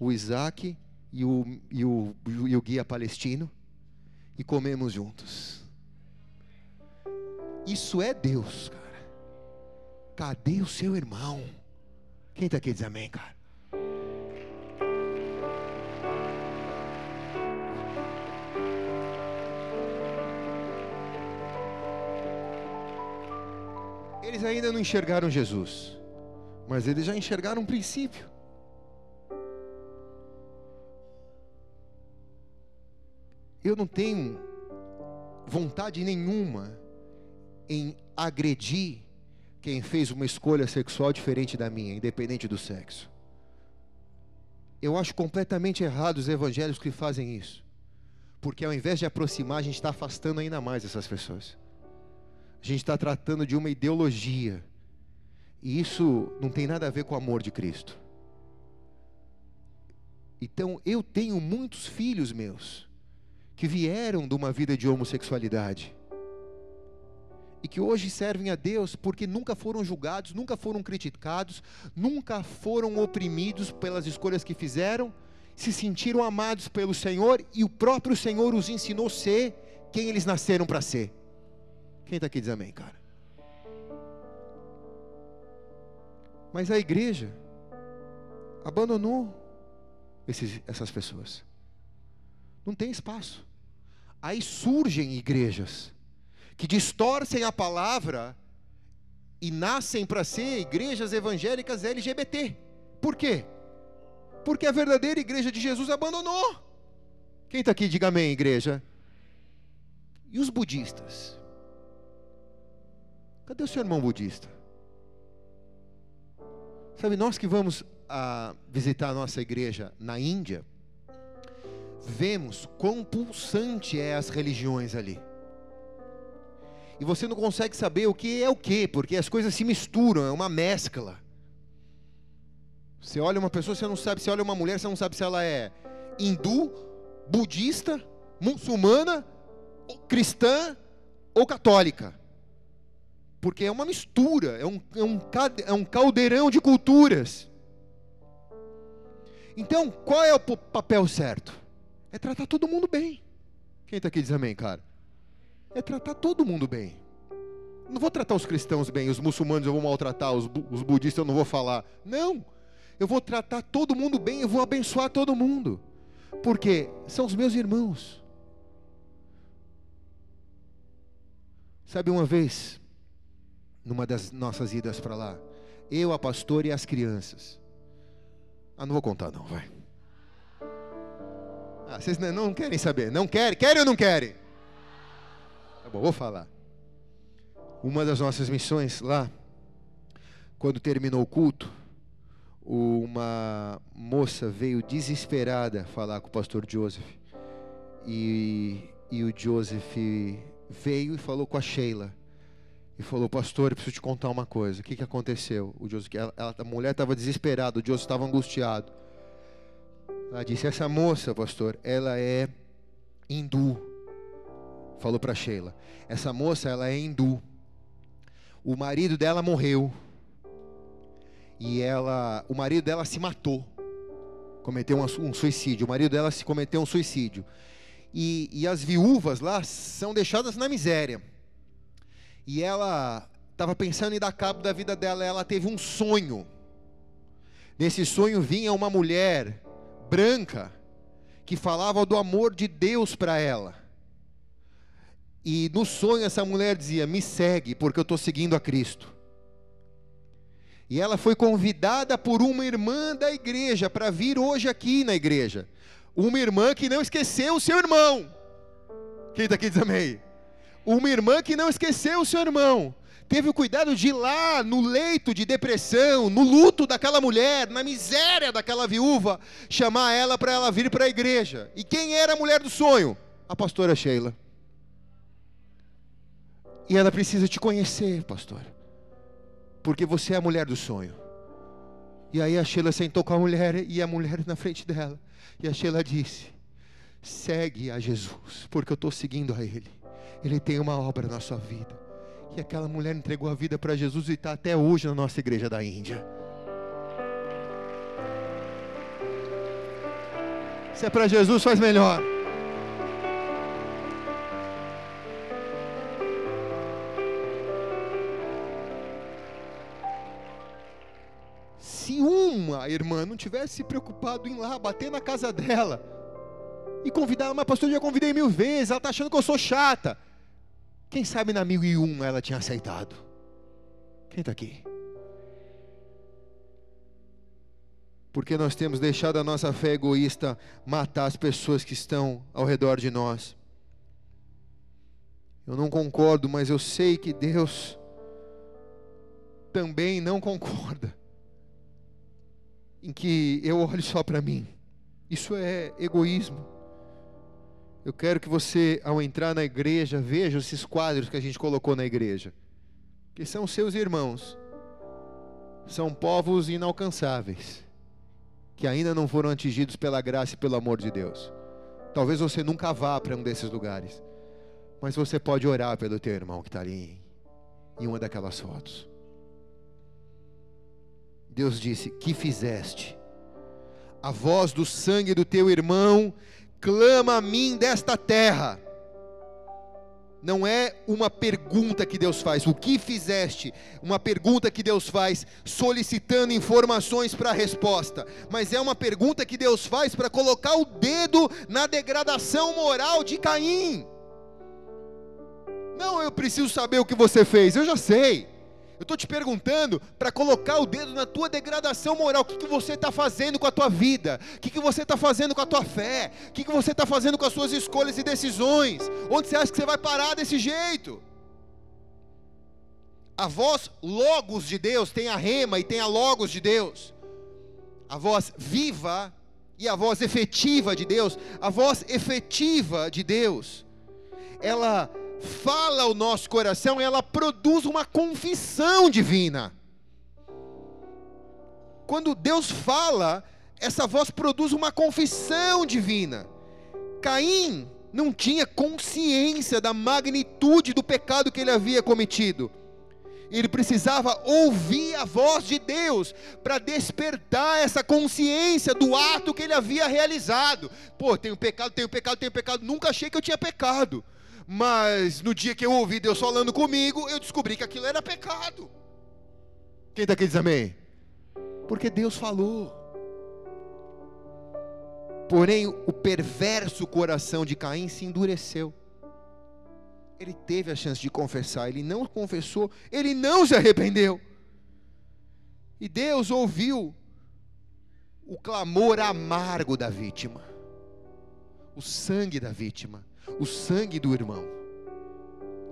o Isaac e o, e o, e o guia palestino, e comemos juntos. Isso é Deus, cara. Cadê o seu irmão? Quem está aqui diz amém, cara? Eles ainda não enxergaram Jesus, mas eles já enxergaram um princípio. Eu não tenho vontade nenhuma em agredir quem fez uma escolha sexual diferente da minha, independente do sexo. Eu acho completamente errado os evangelhos que fazem isso, porque ao invés de aproximar, a gente está afastando ainda mais essas pessoas. A gente está tratando de uma ideologia. E isso não tem nada a ver com o amor de Cristo. Então, eu tenho muitos filhos meus que vieram de uma vida de homossexualidade. e que hoje servem a Deus porque nunca foram julgados, nunca foram criticados, nunca foram oprimidos pelas escolhas que fizeram, se sentiram amados pelo Senhor e o próprio Senhor os ensinou a ser quem eles nasceram para ser. Quem está aqui diz amém, cara? Mas a igreja abandonou esses, essas pessoas. Não tem espaço. Aí surgem igrejas que distorcem a palavra e nascem para ser igrejas evangélicas LGBT. Por quê? Porque a verdadeira igreja de Jesus abandonou. Quem está aqui, diga amém, igreja. E os budistas? Cadê o seu irmão budista? Sabe, nós que vamos a visitar a nossa igreja na Índia, vemos quão pulsante é as religiões ali. E você não consegue saber o que é o que, porque as coisas se misturam, é uma mescla. Você olha uma pessoa, você não sabe, você olha uma mulher, você não sabe se ela é hindu, budista, muçulmana, cristã ou católica. Porque é uma mistura, é um, é um, é um caldeirão de culturas. Então, qual é o papel certo? É tratar todo mundo bem. Quem está aqui diz amém, cara? É tratar todo mundo bem. Não vou tratar os cristãos bem, os muçulmanos eu vou maltratar, os, os budistas eu não vou falar. Não. Eu vou tratar todo mundo bem, eu vou abençoar todo mundo. Porque são os meus irmãos. Sabe uma vez, numa das nossas idas para lá, eu, a pastora e as crianças, ah, não vou contar não, vai. Ah, vocês não querem saber? Não querem? Querem ou não querem? Tá bom, vou falar. Uma das nossas missões lá, quando terminou o culto, uma moça veio desesperada falar com o pastor Joseph. E, e o Joseph veio e falou com a Sheila e falou: Pastor, eu preciso te contar uma coisa. O que, que aconteceu? O Joseph, ela, a mulher estava desesperada, o Joseph estava angustiado. Ela disse: Essa moça, pastor, ela é hindu. Falou para Sheila: Essa moça, ela é hindu. O marido dela morreu. E ela, o marido dela se matou. Cometeu um, um suicídio. O marido dela se cometeu um suicídio. E, e as viúvas lá são deixadas na miséria e ela estava pensando em dar cabo da vida dela. Ela teve um sonho. Nesse sonho vinha uma mulher branca que falava do amor de Deus para ela. E no sonho essa mulher dizia: Me segue, porque eu estou seguindo a Cristo. E ela foi convidada por uma irmã da igreja para vir hoje aqui na igreja. Uma irmã que não esqueceu o seu irmão. Quem está aqui diz amém? Uma irmã que não esqueceu o seu irmão, teve o cuidado de ir lá no leito de depressão, no luto daquela mulher, na miséria daquela viúva, chamar ela para ela vir para a igreja. E quem era a mulher do sonho? A pastora Sheila. E ela precisa te conhecer, pastor, porque você é a mulher do sonho. E aí a Sheila sentou com a mulher e a mulher na frente dela. E a Sheila disse: Segue a Jesus, porque eu estou seguindo a Ele. Ele tem uma obra na sua vida. E aquela mulher entregou a vida para Jesus e está até hoje na nossa igreja da Índia. Se é para Jesus, faz melhor. Se uma irmã não tivesse se preocupado em lá bater na casa dela e convidar, mas pastor, eu já convidei mil vezes, ela está achando que eu sou chata. Quem sabe na mil e um ela tinha aceitado? Quem está aqui? Porque nós temos deixado a nossa fé egoísta matar as pessoas que estão ao redor de nós. Eu não concordo, mas eu sei que Deus também não concorda em que eu olhe só para mim. Isso é egoísmo. Eu quero que você, ao entrar na igreja, veja esses quadros que a gente colocou na igreja, que são seus irmãos, são povos inalcançáveis, que ainda não foram atingidos pela graça e pelo amor de Deus. Talvez você nunca vá para um desses lugares, mas você pode orar pelo teu irmão que está ali em uma daquelas fotos. Deus disse: Que fizeste? A voz do sangue do teu irmão clama a mim desta terra. Não é uma pergunta que Deus faz, o que fizeste? Uma pergunta que Deus faz solicitando informações para a resposta, mas é uma pergunta que Deus faz para colocar o dedo na degradação moral de Caim. Não, eu preciso saber o que você fez, eu já sei. Eu estou te perguntando para colocar o dedo na tua degradação moral. O que, que você está fazendo com a tua vida? O que, que você está fazendo com a tua fé? O que, que você está fazendo com as suas escolhas e decisões? Onde você acha que você vai parar desse jeito? A voz logos de Deus tem a rema e tem a logos de Deus. A voz viva e a voz efetiva de Deus. A voz efetiva de Deus. Ela fala ao nosso coração, ela produz uma confissão divina. Quando Deus fala, essa voz produz uma confissão divina. Caim não tinha consciência da magnitude do pecado que ele havia cometido. Ele precisava ouvir a voz de Deus para despertar essa consciência do ato que ele havia realizado. Pô, tenho pecado, tenho pecado, tenho pecado. Nunca achei que eu tinha pecado. Mas no dia que eu ouvi Deus falando comigo, eu descobri que aquilo era pecado. Quem está aqui diz amém? Porque Deus falou. Porém, o perverso coração de Caim se endureceu. Ele teve a chance de confessar, ele não confessou, ele não se arrependeu. E Deus ouviu o clamor amargo da vítima, o sangue da vítima o sangue do irmão.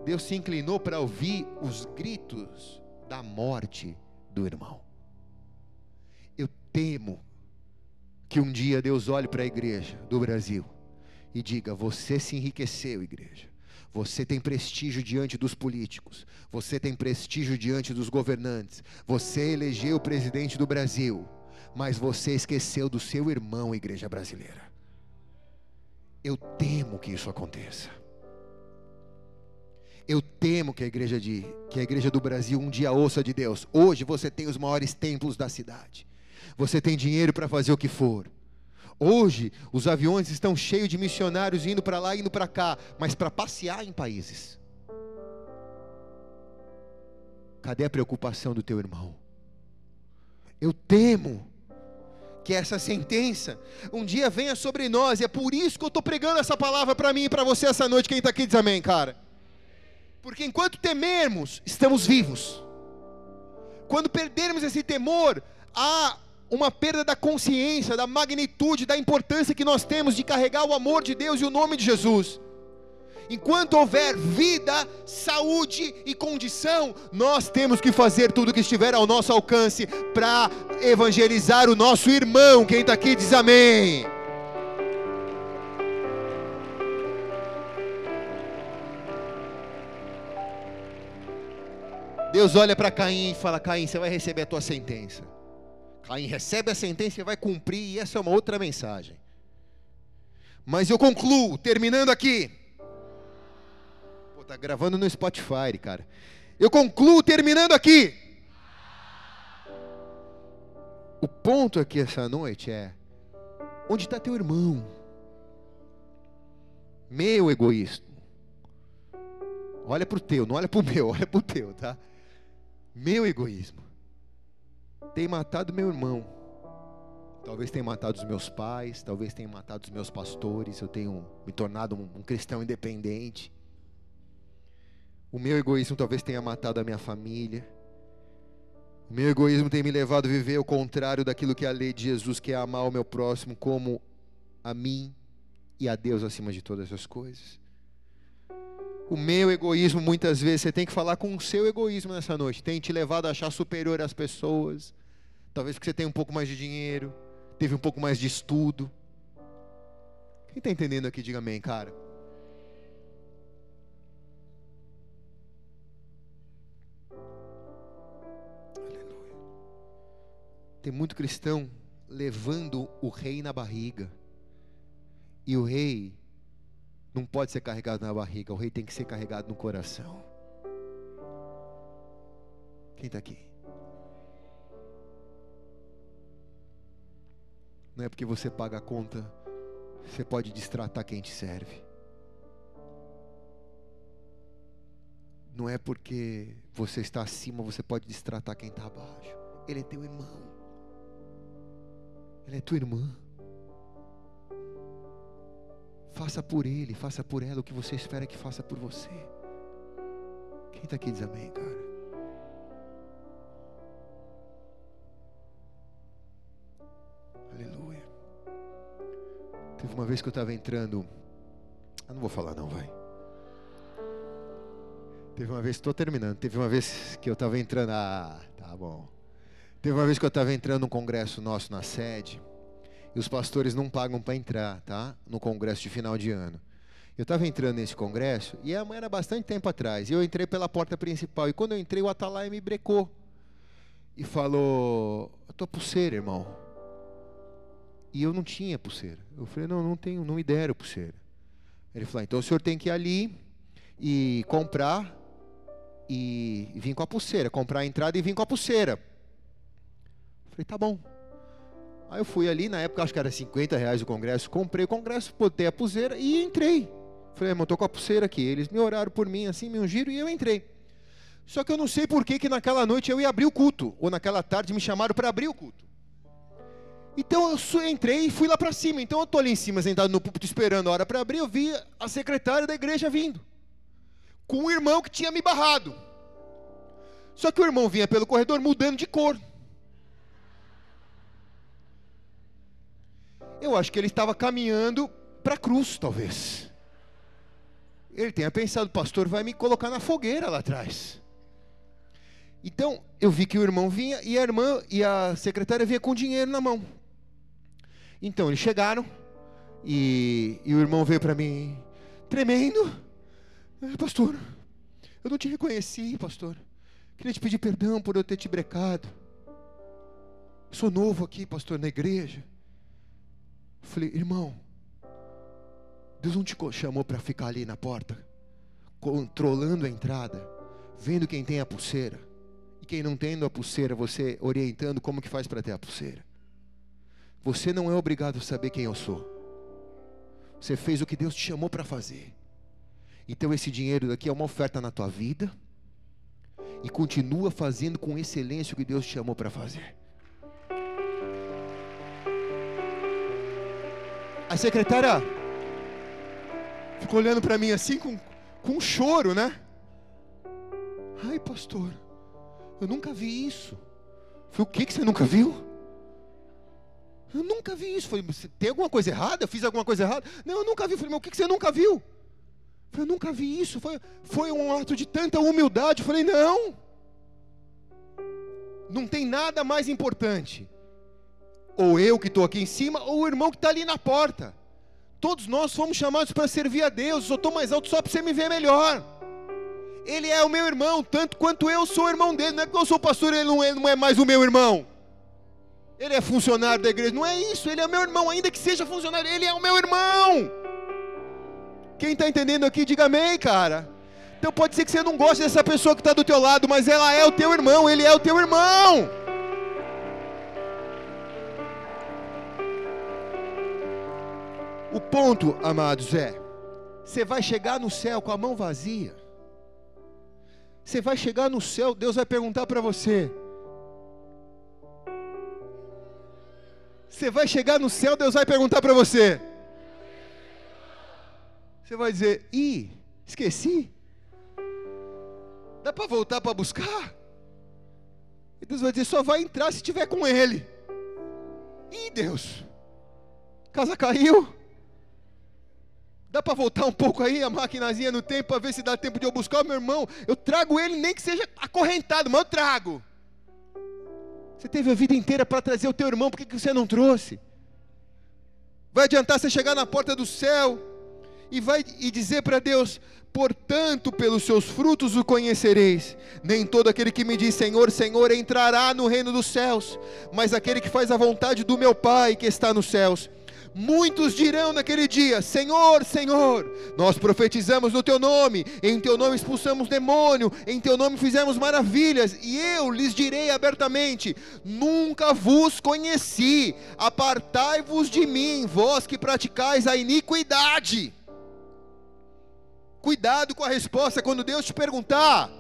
Deus se inclinou para ouvir os gritos da morte do irmão. Eu temo que um dia Deus olhe para a igreja do Brasil e diga: Você se enriqueceu, igreja. Você tem prestígio diante dos políticos. Você tem prestígio diante dos governantes. Você elegeu o presidente do Brasil. Mas você esqueceu do seu irmão, igreja brasileira. Eu temo que isso aconteça. Eu temo que a igreja de que a igreja do Brasil um dia ouça de Deus. Hoje você tem os maiores templos da cidade. Você tem dinheiro para fazer o que for. Hoje os aviões estão cheios de missionários indo para lá e indo para cá, mas para passear em países. Cadê a preocupação do teu irmão? Eu temo que essa sentença um dia venha sobre nós, e é por isso que eu estou pregando essa palavra para mim e para você essa noite. Quem está aqui diz amém, cara. Porque enquanto temermos, estamos vivos. Quando perdermos esse temor, há uma perda da consciência, da magnitude, da importância que nós temos de carregar o amor de Deus e o nome de Jesus. Enquanto houver vida, saúde e condição, nós temos que fazer tudo o que estiver ao nosso alcance para evangelizar o nosso irmão. Quem está aqui diz amém. Deus olha para Caim e fala: Caim, você vai receber a tua sentença. Caim recebe a sentença e vai cumprir, e essa é uma outra mensagem. Mas eu concluo, terminando aqui tá gravando no Spotify, cara. Eu concluo terminando aqui. O ponto aqui essa noite é: onde está teu irmão? Meu egoísmo. Olha para o teu, não olha para o meu, olha para o teu, tá? Meu egoísmo. Tem matado meu irmão. Talvez tenha matado os meus pais, talvez tenha matado os meus pastores. Eu tenho me tornado um, um cristão independente. O meu egoísmo talvez tenha matado a minha família. O meu egoísmo tem me levado a viver o contrário daquilo que é a lei de Jesus, que é amar o meu próximo como a mim e a Deus acima de todas as coisas. O meu egoísmo, muitas vezes, você tem que falar com o seu egoísmo nessa noite. Tem te levado a achar superior às pessoas. Talvez porque você tem um pouco mais de dinheiro, teve um pouco mais de estudo. Quem está entendendo aqui, diga amém, cara. Tem muito cristão levando o rei na barriga. E o rei não pode ser carregado na barriga, o rei tem que ser carregado no coração. Quem está aqui? Não é porque você paga a conta, você pode distratar quem te serve. Não é porque você está acima, você pode distratar quem está abaixo. Ele é teu irmão. Ele é tua irmã. Faça por ele, faça por ela o que você espera que faça por você. Quem está aqui diz amém, cara? Aleluia. Teve uma vez que eu estava entrando. Eu não vou falar, não, vai. Teve uma vez, estou terminando. Teve uma vez que eu estava entrando. Ah, tá bom. Teve uma vez que eu estava entrando num congresso nosso na sede. E os pastores não pagam para entrar, tá? No congresso de final de ano. Eu estava entrando nesse congresso e era bastante tempo atrás. E eu entrei pela porta principal. E quando eu entrei, o Atalaia me brecou. E falou: A tua pulseira, irmão. E eu não tinha pulseira. Eu falei: Não, não tenho, não me deram pulseira. Ele falou: Então o senhor tem que ir ali e comprar e, vim com a pulseira, comprar a entrada e vim com a pulseira. Falei, tá bom. Aí eu fui ali, na época acho que era 50 reais o congresso, comprei o congresso, botei a pulseira e entrei. Falei, irmão, tô com a pulseira aqui. Eles me oraram por mim, assim, me ungiram e eu entrei. Só que eu não sei por que, que naquela noite eu ia abrir o culto, ou naquela tarde me chamaram para abrir o culto. Então eu entrei e fui lá para cima. Então eu estou ali em cima, sentado no púlpito, esperando a hora para abrir. Eu vi a secretária da igreja vindo com um irmão que tinha me barrado. Só que o irmão vinha pelo corredor mudando de cor. Eu acho que ele estava caminhando para a cruz, talvez. Ele tenha pensado, pastor vai me colocar na fogueira lá atrás. Então, eu vi que o irmão vinha e a irmã e a secretária vinha com dinheiro na mão. Então, eles chegaram e, e o irmão veio para mim, tremendo. É, pastor, eu não te reconheci, pastor. Queria te pedir perdão por eu ter te brecado. sou novo aqui, pastor, na igreja. Eu falei, irmão, Deus não te chamou para ficar ali na porta, controlando a entrada, vendo quem tem a pulseira. E quem não tem a pulseira, você orientando como que faz para ter a pulseira. Você não é obrigado a saber quem eu sou. Você fez o que Deus te chamou para fazer. Então esse dinheiro daqui é uma oferta na tua vida e continua fazendo com excelência o que Deus te chamou para fazer. A secretária ficou olhando para mim assim com, com choro, né? Ai, pastor, eu nunca vi isso. Foi o que que você nunca viu? Eu nunca vi isso. Falei, tem alguma coisa errada? Eu fiz alguma coisa errada? Não, eu nunca vi. Falei, mas o que que você nunca viu? Eu nunca vi isso. Foi, foi um ato de tanta humildade. Falei, não. Não tem nada mais importante. Ou eu que estou aqui em cima, ou o irmão que está ali na porta. Todos nós fomos chamados para servir a Deus. Eu estou mais alto só para você me ver melhor. Ele é o meu irmão, tanto quanto eu sou o irmão dele. Não é que eu sou pastor, ele não é, não é mais o meu irmão. Ele é funcionário da igreja. Não é isso, ele é meu irmão, ainda que seja funcionário, ele é o meu irmão. Quem está entendendo aqui, diga amém, cara. Então pode ser que você não goste dessa pessoa que está do teu lado, mas ela é o teu irmão, ele é o teu irmão. O ponto, amados, é: você vai chegar no céu com a mão vazia. Você vai chegar no céu, Deus vai perguntar para você. Você vai chegar no céu, Deus vai perguntar para você. Você vai dizer: ih, esqueci. Dá para voltar para buscar? E Deus vai dizer: só vai entrar se tiver com Ele. Ih, Deus, casa caiu. Dá para voltar um pouco aí a maquinazinha no tempo para ver se dá tempo de eu buscar o meu irmão? Eu trago ele, nem que seja acorrentado, mas eu trago. Você teve a vida inteira para trazer o teu irmão, por que, você não trouxe? Vai adiantar você chegar na porta do céu e vai e dizer para Deus: Portanto, pelos seus frutos o conhecereis. Nem todo aquele que me diz Senhor, Senhor entrará no reino dos céus, mas aquele que faz a vontade do meu Pai que está nos céus. Muitos dirão naquele dia: Senhor, Senhor, nós profetizamos no teu nome, em teu nome expulsamos demônio, em teu nome fizemos maravilhas, e eu lhes direi abertamente: Nunca vos conheci, apartai-vos de mim, vós que praticais a iniquidade. Cuidado com a resposta quando Deus te perguntar.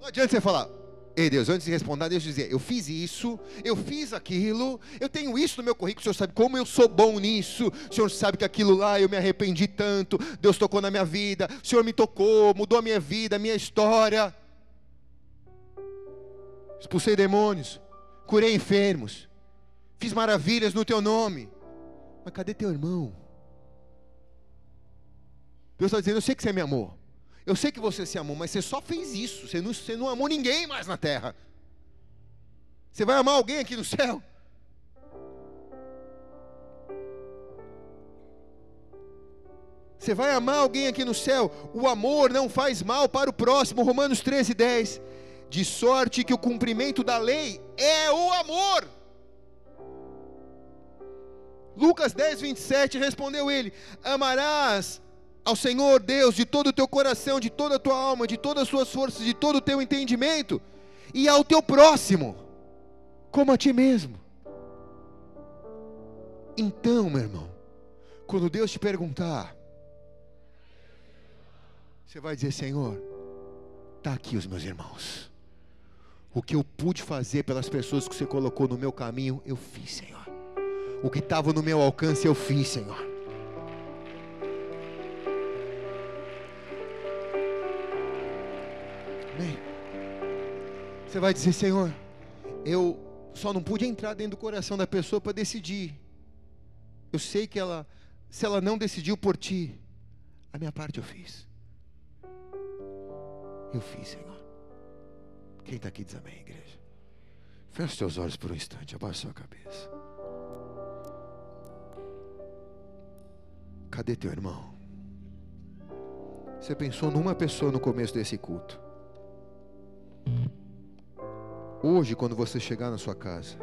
Não adianta você falar, Ei Deus, antes de responder, Deus dizia: Eu fiz isso, eu fiz aquilo, eu tenho isso no meu currículo, o Senhor sabe como eu sou bom nisso, o Senhor sabe que aquilo lá eu me arrependi tanto, Deus tocou na minha vida, o Senhor me tocou, mudou a minha vida, a minha história. Expulsei demônios, curei enfermos, fiz maravilhas no teu nome. Mas cadê teu irmão? Deus está dizendo: Eu sei que você me amou. Eu sei que você se amou, mas você só fez isso. Você não, você não amou ninguém mais na terra. Você vai amar alguém aqui no céu? Você vai amar alguém aqui no céu? O amor não faz mal para o próximo. Romanos 13, 10. De sorte que o cumprimento da lei é o amor. Lucas 10, 27 respondeu ele: Amarás ao Senhor Deus de todo o teu coração, de toda a tua alma, de todas as suas forças, de todo o teu entendimento, e ao teu próximo, como a ti mesmo. Então, meu irmão, quando Deus te perguntar, você vai dizer: Senhor, está aqui os meus irmãos. O que eu pude fazer pelas pessoas que você colocou no meu caminho, eu fiz, Senhor. O que estava no meu alcance, eu fiz, Senhor. Amém. Você vai dizer, Senhor, eu só não pude entrar dentro do coração da pessoa para decidir. Eu sei que ela, se ela não decidiu por ti, a minha parte eu fiz. Eu fiz, Senhor. Quem está aqui diz amém, igreja. Feche seus olhos por um instante, abaixe sua cabeça. Cadê teu irmão? Você pensou numa pessoa no começo desse culto. Hoje, quando você chegar na sua casa,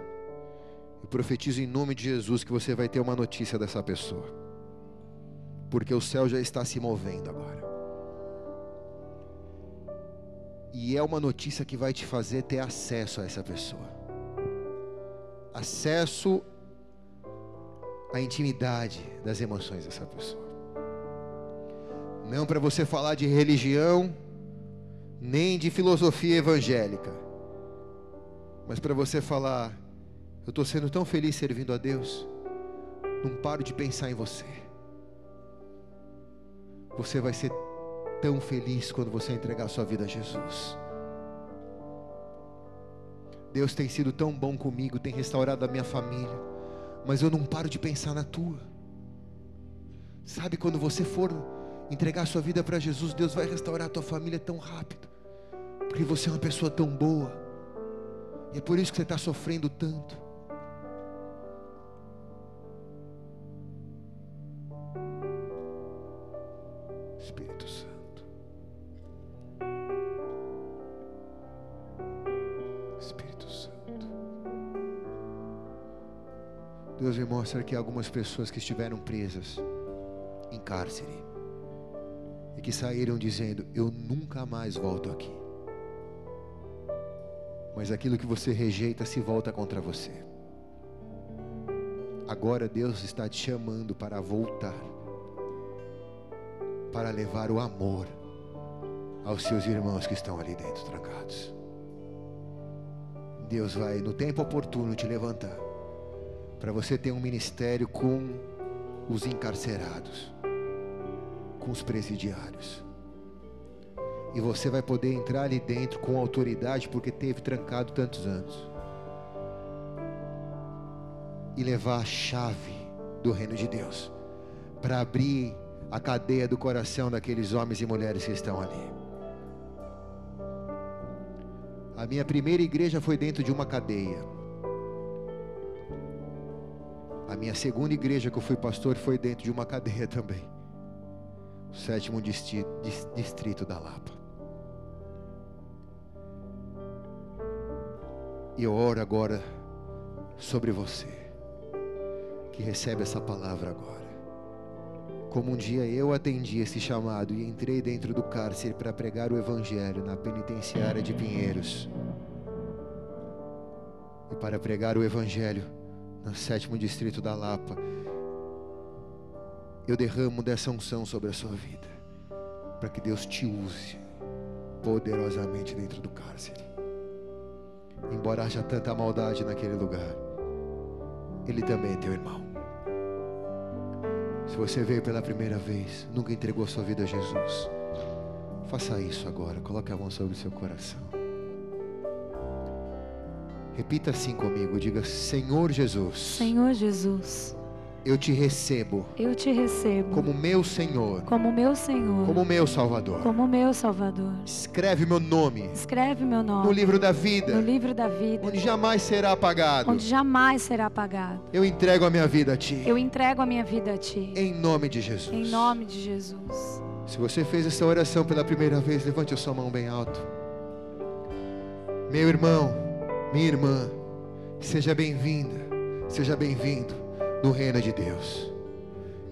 eu profetizo em nome de Jesus que você vai ter uma notícia dessa pessoa, porque o céu já está se movendo agora. E é uma notícia que vai te fazer ter acesso a essa pessoa acesso à intimidade das emoções dessa pessoa. Não para você falar de religião, nem de filosofia evangélica mas para você falar, eu estou sendo tão feliz servindo a Deus, não paro de pensar em você. Você vai ser tão feliz quando você entregar sua vida a Jesus. Deus tem sido tão bom comigo, tem restaurado a minha família, mas eu não paro de pensar na tua. Sabe quando você for entregar sua vida para Jesus, Deus vai restaurar a tua família tão rápido, porque você é uma pessoa tão boa. E é por isso que você está sofrendo tanto. Espírito Santo. Espírito Santo. Deus me mostra que algumas pessoas que estiveram presas em cárcere e que saíram dizendo: Eu nunca mais volto aqui mas aquilo que você rejeita se volta contra você. Agora Deus está te chamando para voltar, para levar o amor aos seus irmãos que estão ali dentro trancados. Deus vai, no tempo oportuno, te levantar, para você ter um ministério com os encarcerados, com os presidiários e você vai poder entrar ali dentro com autoridade, porque teve trancado tantos anos. E levar a chave do reino de Deus para abrir a cadeia do coração daqueles homens e mulheres que estão ali. A minha primeira igreja foi dentro de uma cadeia. A minha segunda igreja que eu fui pastor foi dentro de uma cadeia também. O sétimo distrito da Lapa. E eu oro agora sobre você. que recebe essa palavra agora. Como um dia eu atendi esse chamado e entrei dentro do cárcere para pregar o Evangelho na penitenciária de Pinheiros. E para pregar o Evangelho no sétimo distrito da Lapa. Eu derramo dessa unção sobre a sua vida, para que Deus te use poderosamente dentro do cárcere. Embora haja tanta maldade naquele lugar, Ele também é teu irmão. Se você veio pela primeira vez, nunca entregou sua vida a Jesus, faça isso agora. Coloque a mão sobre o seu coração. Repita assim comigo, diga: Senhor Jesus. Senhor Jesus. Eu te recebo. Eu te recebo. Como meu Senhor. Como meu Senhor. Como meu Salvador. Como meu Salvador. Escreve meu nome. Escreve meu nome. No livro da vida. No livro da vida. Onde jamais será apagado. Onde jamais será apagado. Eu entrego a minha vida a ti. Eu entrego a minha vida a ti. Em nome de Jesus. Em nome de Jesus. Se você fez essa oração pela primeira vez, levante a sua mão bem alto. Meu irmão, minha irmã, seja bem-vinda, seja bem-vindo no reino de Deus.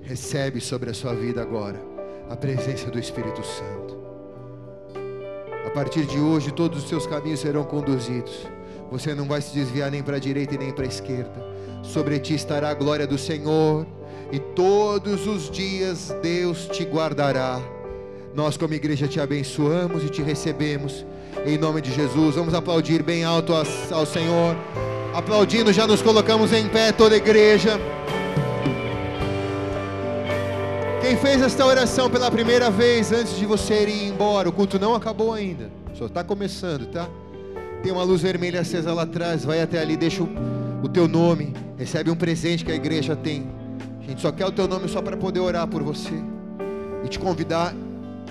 Recebe sobre a sua vida agora a presença do Espírito Santo. A partir de hoje, todos os seus caminhos serão conduzidos. Você não vai se desviar nem para a direita e nem para a esquerda. Sobre ti estará a glória do Senhor, e todos os dias Deus te guardará. Nós, como igreja, te abençoamos e te recebemos. Em nome de Jesus, vamos aplaudir bem alto ao Senhor. Aplaudindo, já nos colocamos em pé, toda a igreja. Quem fez esta oração pela primeira vez antes de você ir embora, o culto não acabou ainda, só está começando, tá? Tem uma luz vermelha acesa lá atrás, vai até ali, deixa o, o teu nome, recebe um presente que a igreja tem. A gente só quer o teu nome só para poder orar por você e te convidar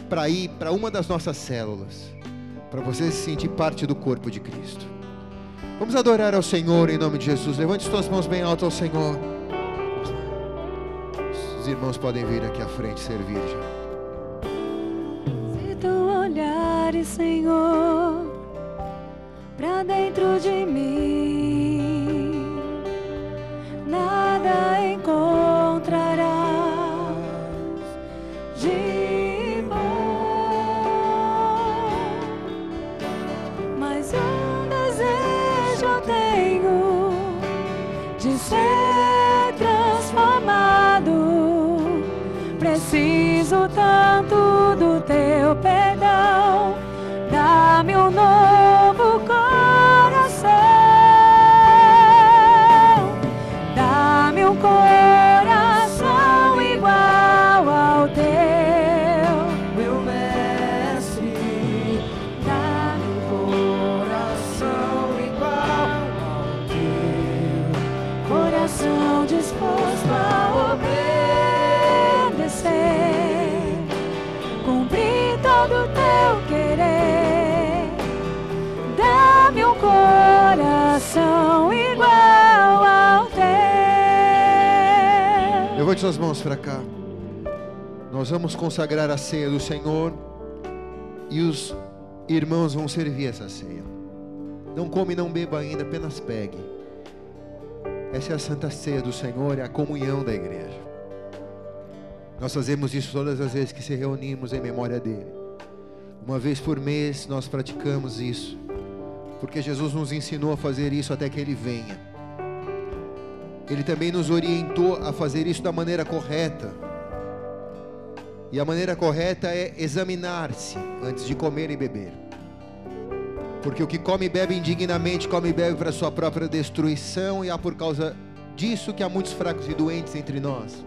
para ir para uma das nossas células, para você se sentir parte do corpo de Cristo. Vamos adorar ao Senhor em nome de Jesus. Levante suas mãos bem alto ao Senhor. Os irmãos podem vir aqui à frente servir já. Se tu olhares, Senhor, para dentro de mim, Levante suas mãos para cá. Nós vamos consagrar a ceia do Senhor e os irmãos vão servir essa ceia. Não come, não beba ainda, apenas pegue. Essa é a santa ceia do Senhor, é a comunhão da igreja. Nós fazemos isso todas as vezes que se reunimos em memória dele. Uma vez por mês nós praticamos isso, porque Jesus nos ensinou a fazer isso até que ele venha. Ele também nos orientou a fazer isso da maneira correta. E a maneira correta é examinar-se antes de comer e beber. Porque o que come e bebe indignamente, come e bebe para sua própria destruição, e há por causa disso que há muitos fracos e doentes entre nós,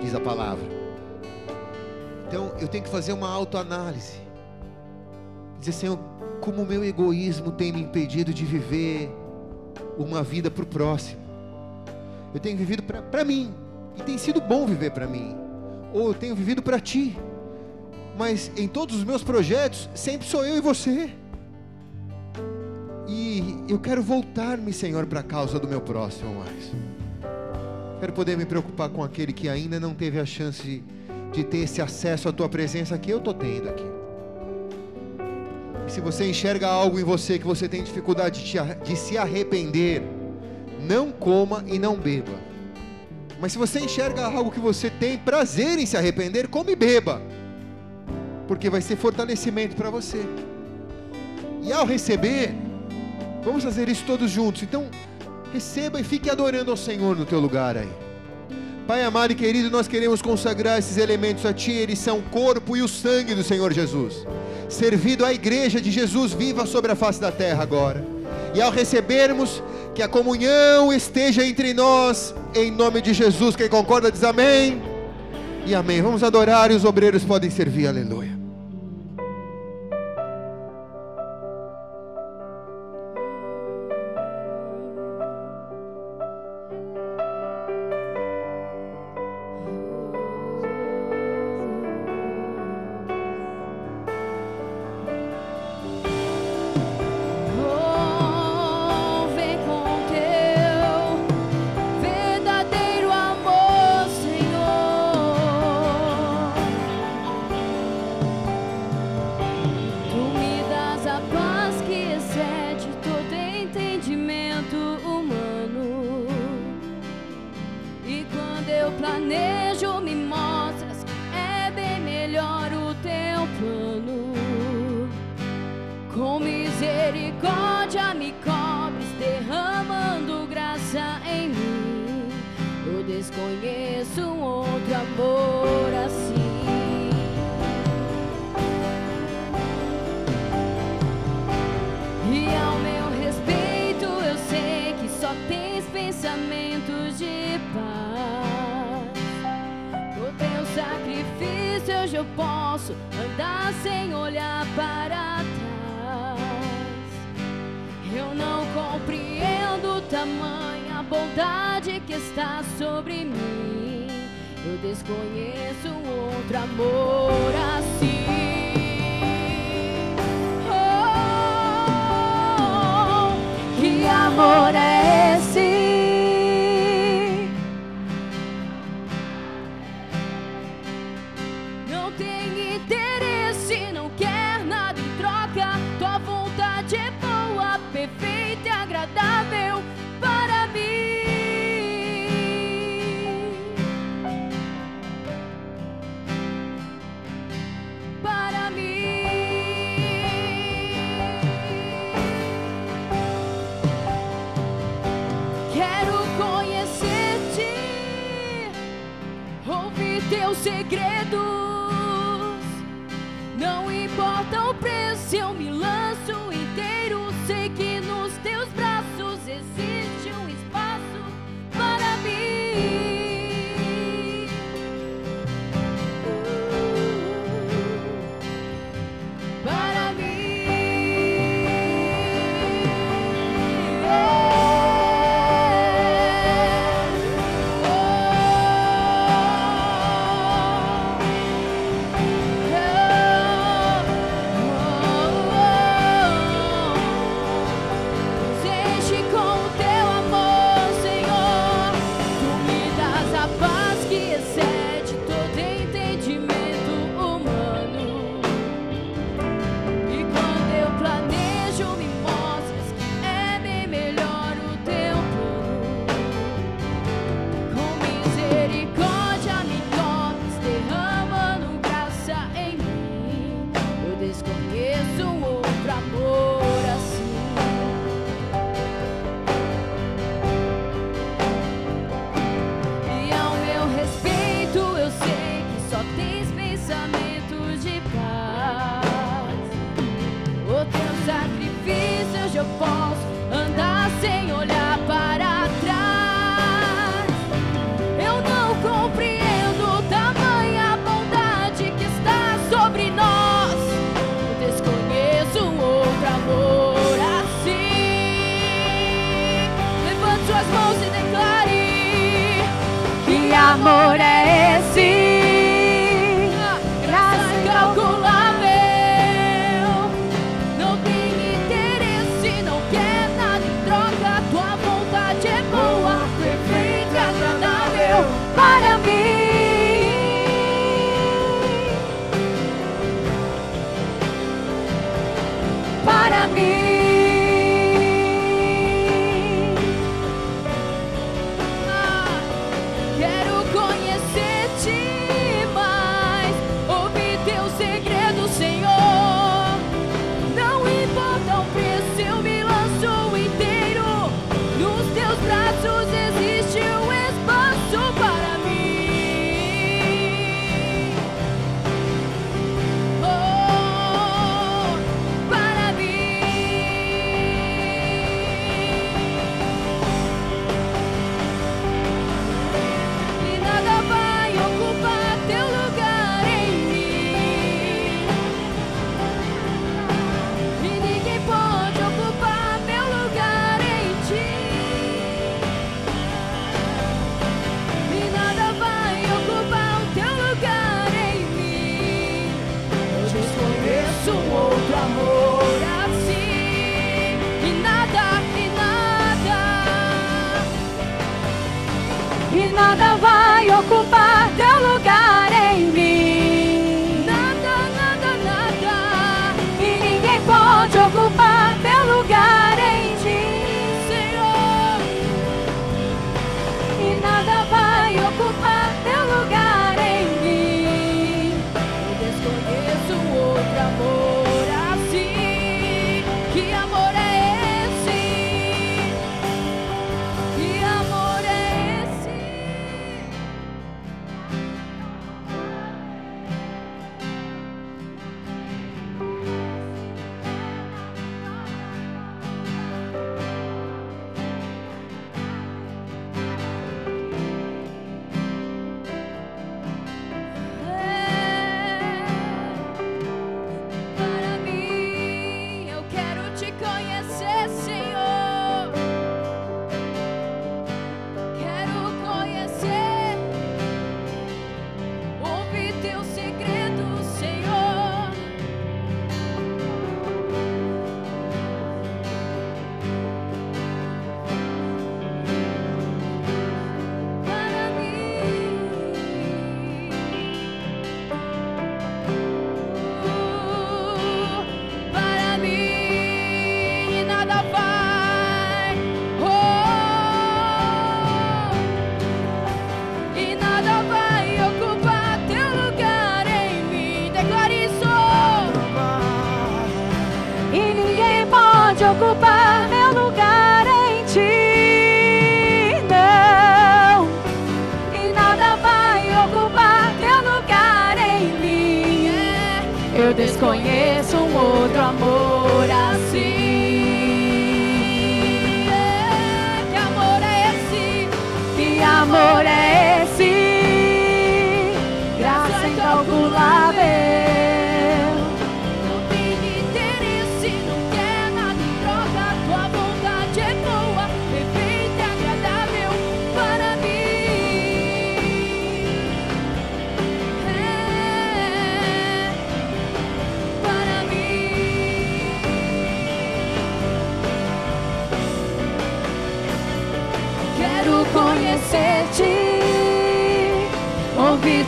diz a palavra. Então eu tenho que fazer uma autoanálise. Dizer, Senhor, como o meu egoísmo tem me impedido de viver uma vida para o próximo. Eu tenho vivido para mim, e tem sido bom viver para mim. Ou eu tenho vivido para ti. Mas em todos os meus projetos, sempre sou eu e você. E eu quero voltar-me, Senhor, para a causa do meu próximo mais. Quero poder me preocupar com aquele que ainda não teve a chance de, de ter esse acesso à tua presença que eu estou tendo aqui. E se você enxerga algo em você que você tem dificuldade de, te- de se arrepender, não coma e não beba. Mas se você enxerga algo que você tem prazer em se arrepender, come e beba. Porque vai ser fortalecimento para você. E ao receber, vamos fazer isso todos juntos. Então, receba e fique adorando ao Senhor no teu lugar aí. Pai amado e querido, nós queremos consagrar esses elementos a Ti, eles são o corpo e o sangue do Senhor Jesus, servido à igreja de Jesus viva sobre a face da terra agora. E ao recebermos, que a comunhão esteja entre nós, em nome de Jesus. Quem concorda diz amém. E amém. Vamos adorar e os obreiros podem servir, aleluia. Tamanha bondade que está sobre mim. Eu desconheço outro amor assim. Oh, que amor é ouvir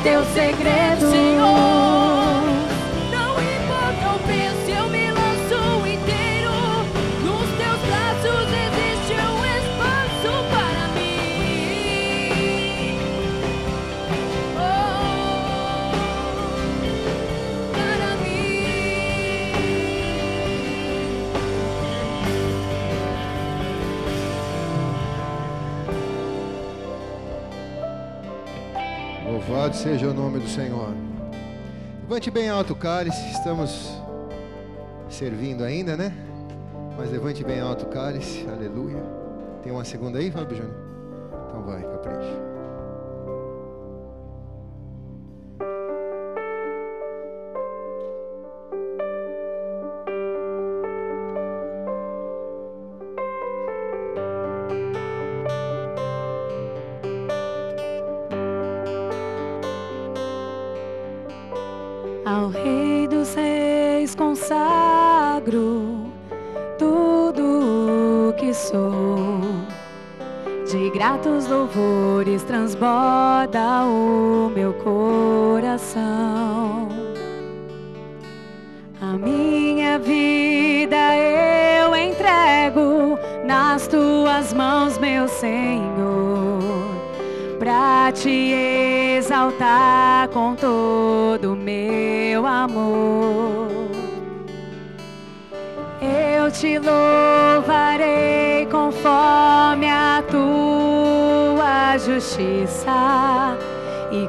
teu segredo. do Senhor. Levante bem alto o cálice, estamos servindo ainda, né? Mas levante bem alto o cálice, aleluia. Tem uma segunda aí, Fábio Júnior? Então vai, capricha.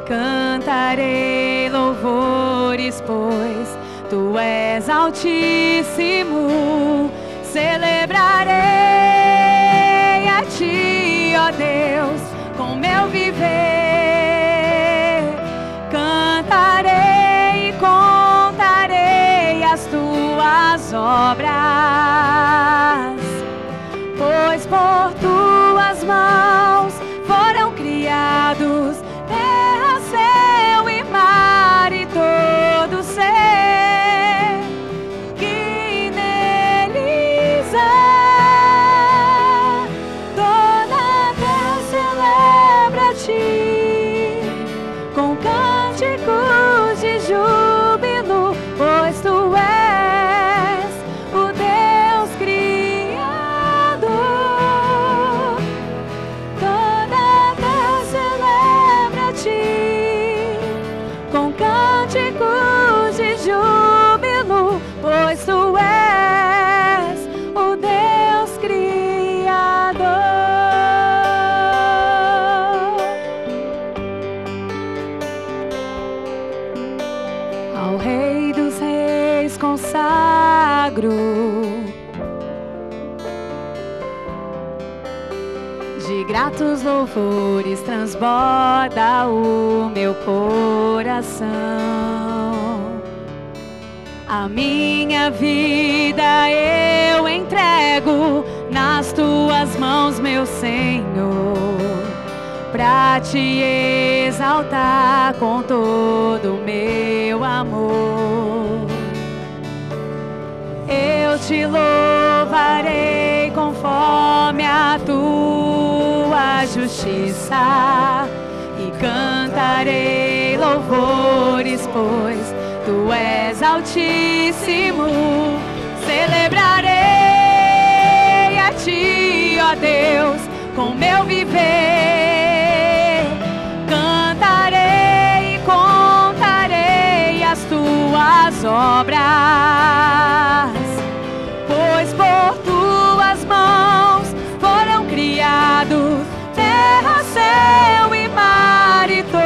cantarei louvores, pois tu és altíssimo. Celebrarei a ti, ó Deus, com meu viver. Cantarei e contarei as tuas obras, pois por tuas mãos louvores transborda o meu coração. A minha vida eu entrego nas tuas mãos, meu Senhor, para te exaltar com todo o meu amor. Eu te louvarei conforme a tua justiça e cantarei louvores, pois tu és altíssimo. Celebrarei a ti, ó Deus, com meu viver. Cantarei e contarei as tuas obras, pois por tuas mãos foram criados céu e mar e todo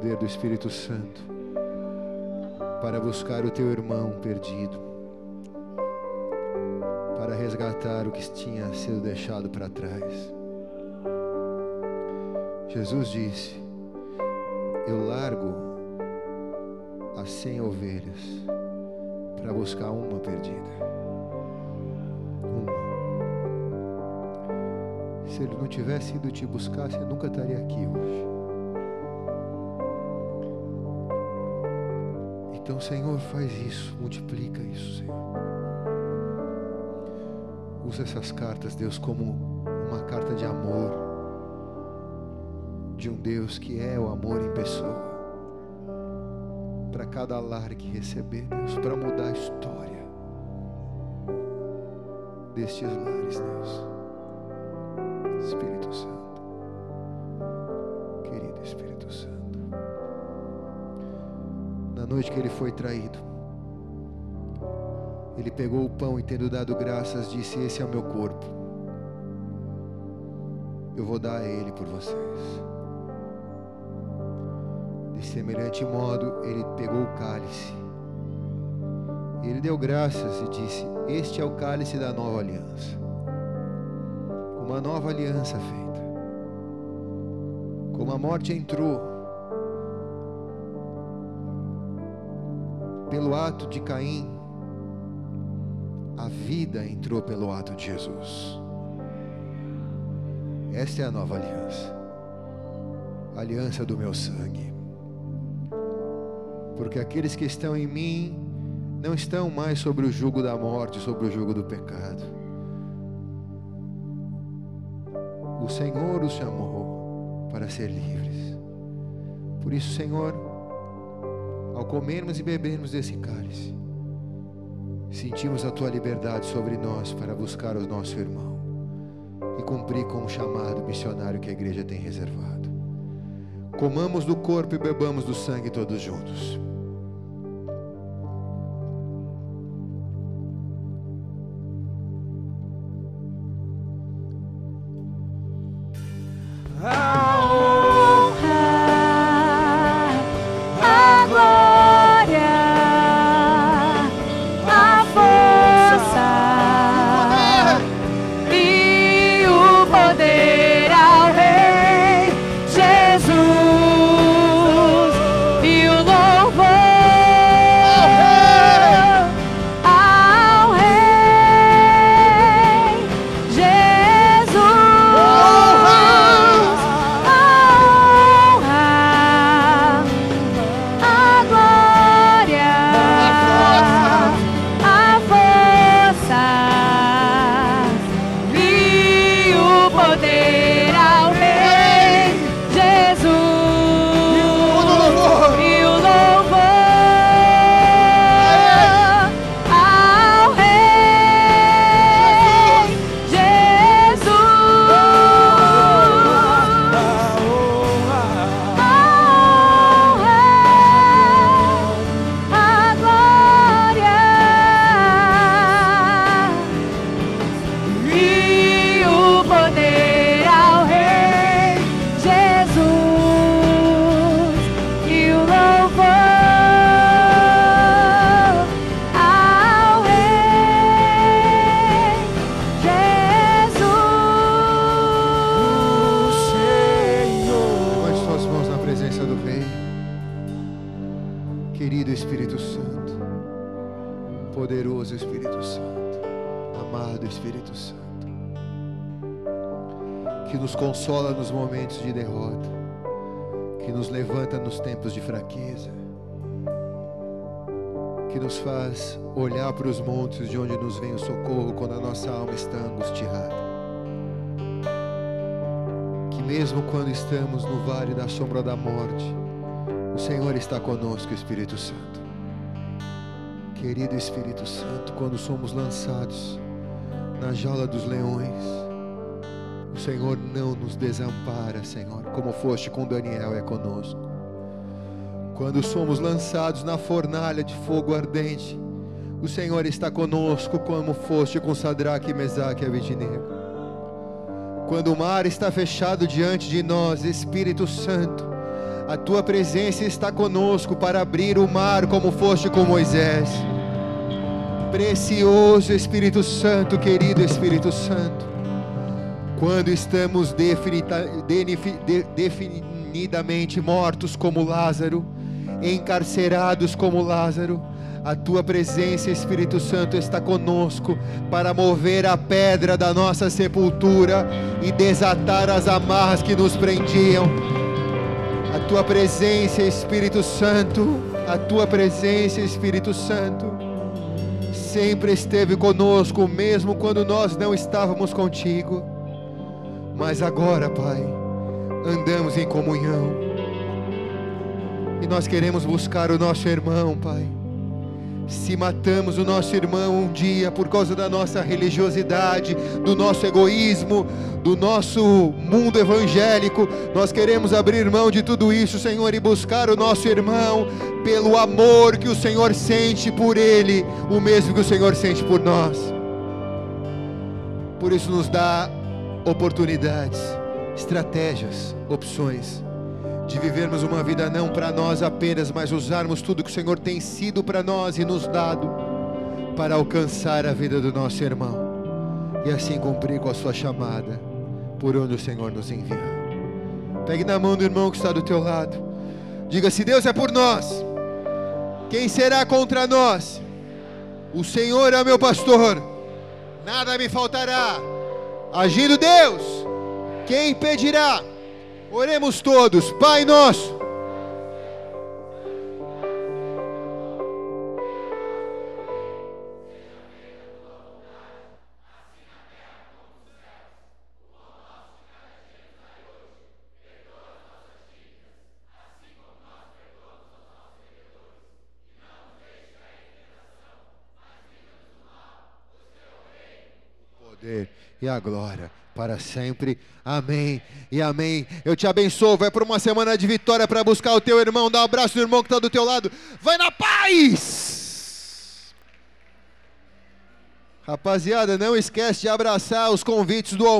poder do Espírito Santo para buscar o teu irmão perdido, para resgatar o que tinha sido deixado para trás. Jesus disse: Então, Senhor, faz isso, multiplica isso, Senhor. Usa essas cartas, Deus, como uma carta de amor de um Deus que é o amor em pessoa. Para cada lar que receber, Deus, para mudar a história destes lares, Deus. Espírito Santo, noite que ele foi traído, ele pegou o pão e, tendo dado graças, disse: Esse é o meu corpo. Eu vou dar a ele por vocês. De semelhante modo, ele pegou o cálice. Ele deu graças e disse: Este é o cálice da nova aliança. Uma nova aliança feita. Como a morte entrou pelo ato de Caim, a vida entrou pelo ato de Jesus. Esta é a nova aliança. A aliança do meu sangue. Porque aqueles que estão em mim não estão mais sobre o jugo da morte, sobre o jugo do pecado. O Senhor os chamou para ser livres. Por isso, Senhor, ao comermos e bebermos desse cálice, sentimos a tua liberdade sobre nós para buscar o nosso irmão e cumprir com o chamado missionário que a igreja tem reservado. Comamos do corpo e bebamos do sangue todos juntos. Lançados na jaula dos leões, o Senhor não nos desampara, Senhor, como foste com Daniel é conosco. Quando somos lançados na fornalha de fogo ardente, o Senhor está conosco, como foste com Sadraque, Mesaque e Abednego. Quando o mar está fechado diante de nós, Espírito Santo, a tua presença está conosco para abrir o mar, como foste com Moisés. Precioso Espírito Santo, querido Espírito Santo, quando estamos definidamente mortos como Lázaro, encarcerados como Lázaro, a tua presença, Espírito Santo, está conosco para mover a pedra da nossa sepultura e desatar as amarras que nos prendiam. A tua presença, Espírito Santo, a tua presença, Espírito Santo, sempre esteve conosco, mesmo quando nós não estávamos contigo. Mas agora, Pai, andamos em comunhão. E nós queremos buscar o nosso irmão, Pai se matamos o nosso irmão um dia por causa da nossa religiosidade, do nosso egoísmo, do nosso mundo evangélico, nós queremos abrir mão de tudo isso, Senhor, e buscar o nosso irmão pelo amor que o Senhor sente por ele, o mesmo que o Senhor sente por nós. Por isso, nos dá oportunidades, estratégias, opções de vivermos uma vida não para nós apenas, mas usarmos tudo que o Senhor tem sido para nós e nos dado para alcançar a vida do nosso irmão e assim cumprir com a sua chamada por onde o Senhor nos enviar. Pegue na mão do irmão que está do teu lado. Diga: se Deus é por nós, quem será contra nós? O Senhor é meu pastor, nada me faltará. Agindo Deus, quem impedirá? Oremos todos, Pai nosso. E a glória para sempre. Amém e amém. Eu te abençoo. Vai para uma semana de vitória para buscar o teu irmão. Dá um abraço no irmão que está do teu lado. Vai na paz! Rapaziada, não esquece de abraçar os convites do almoço.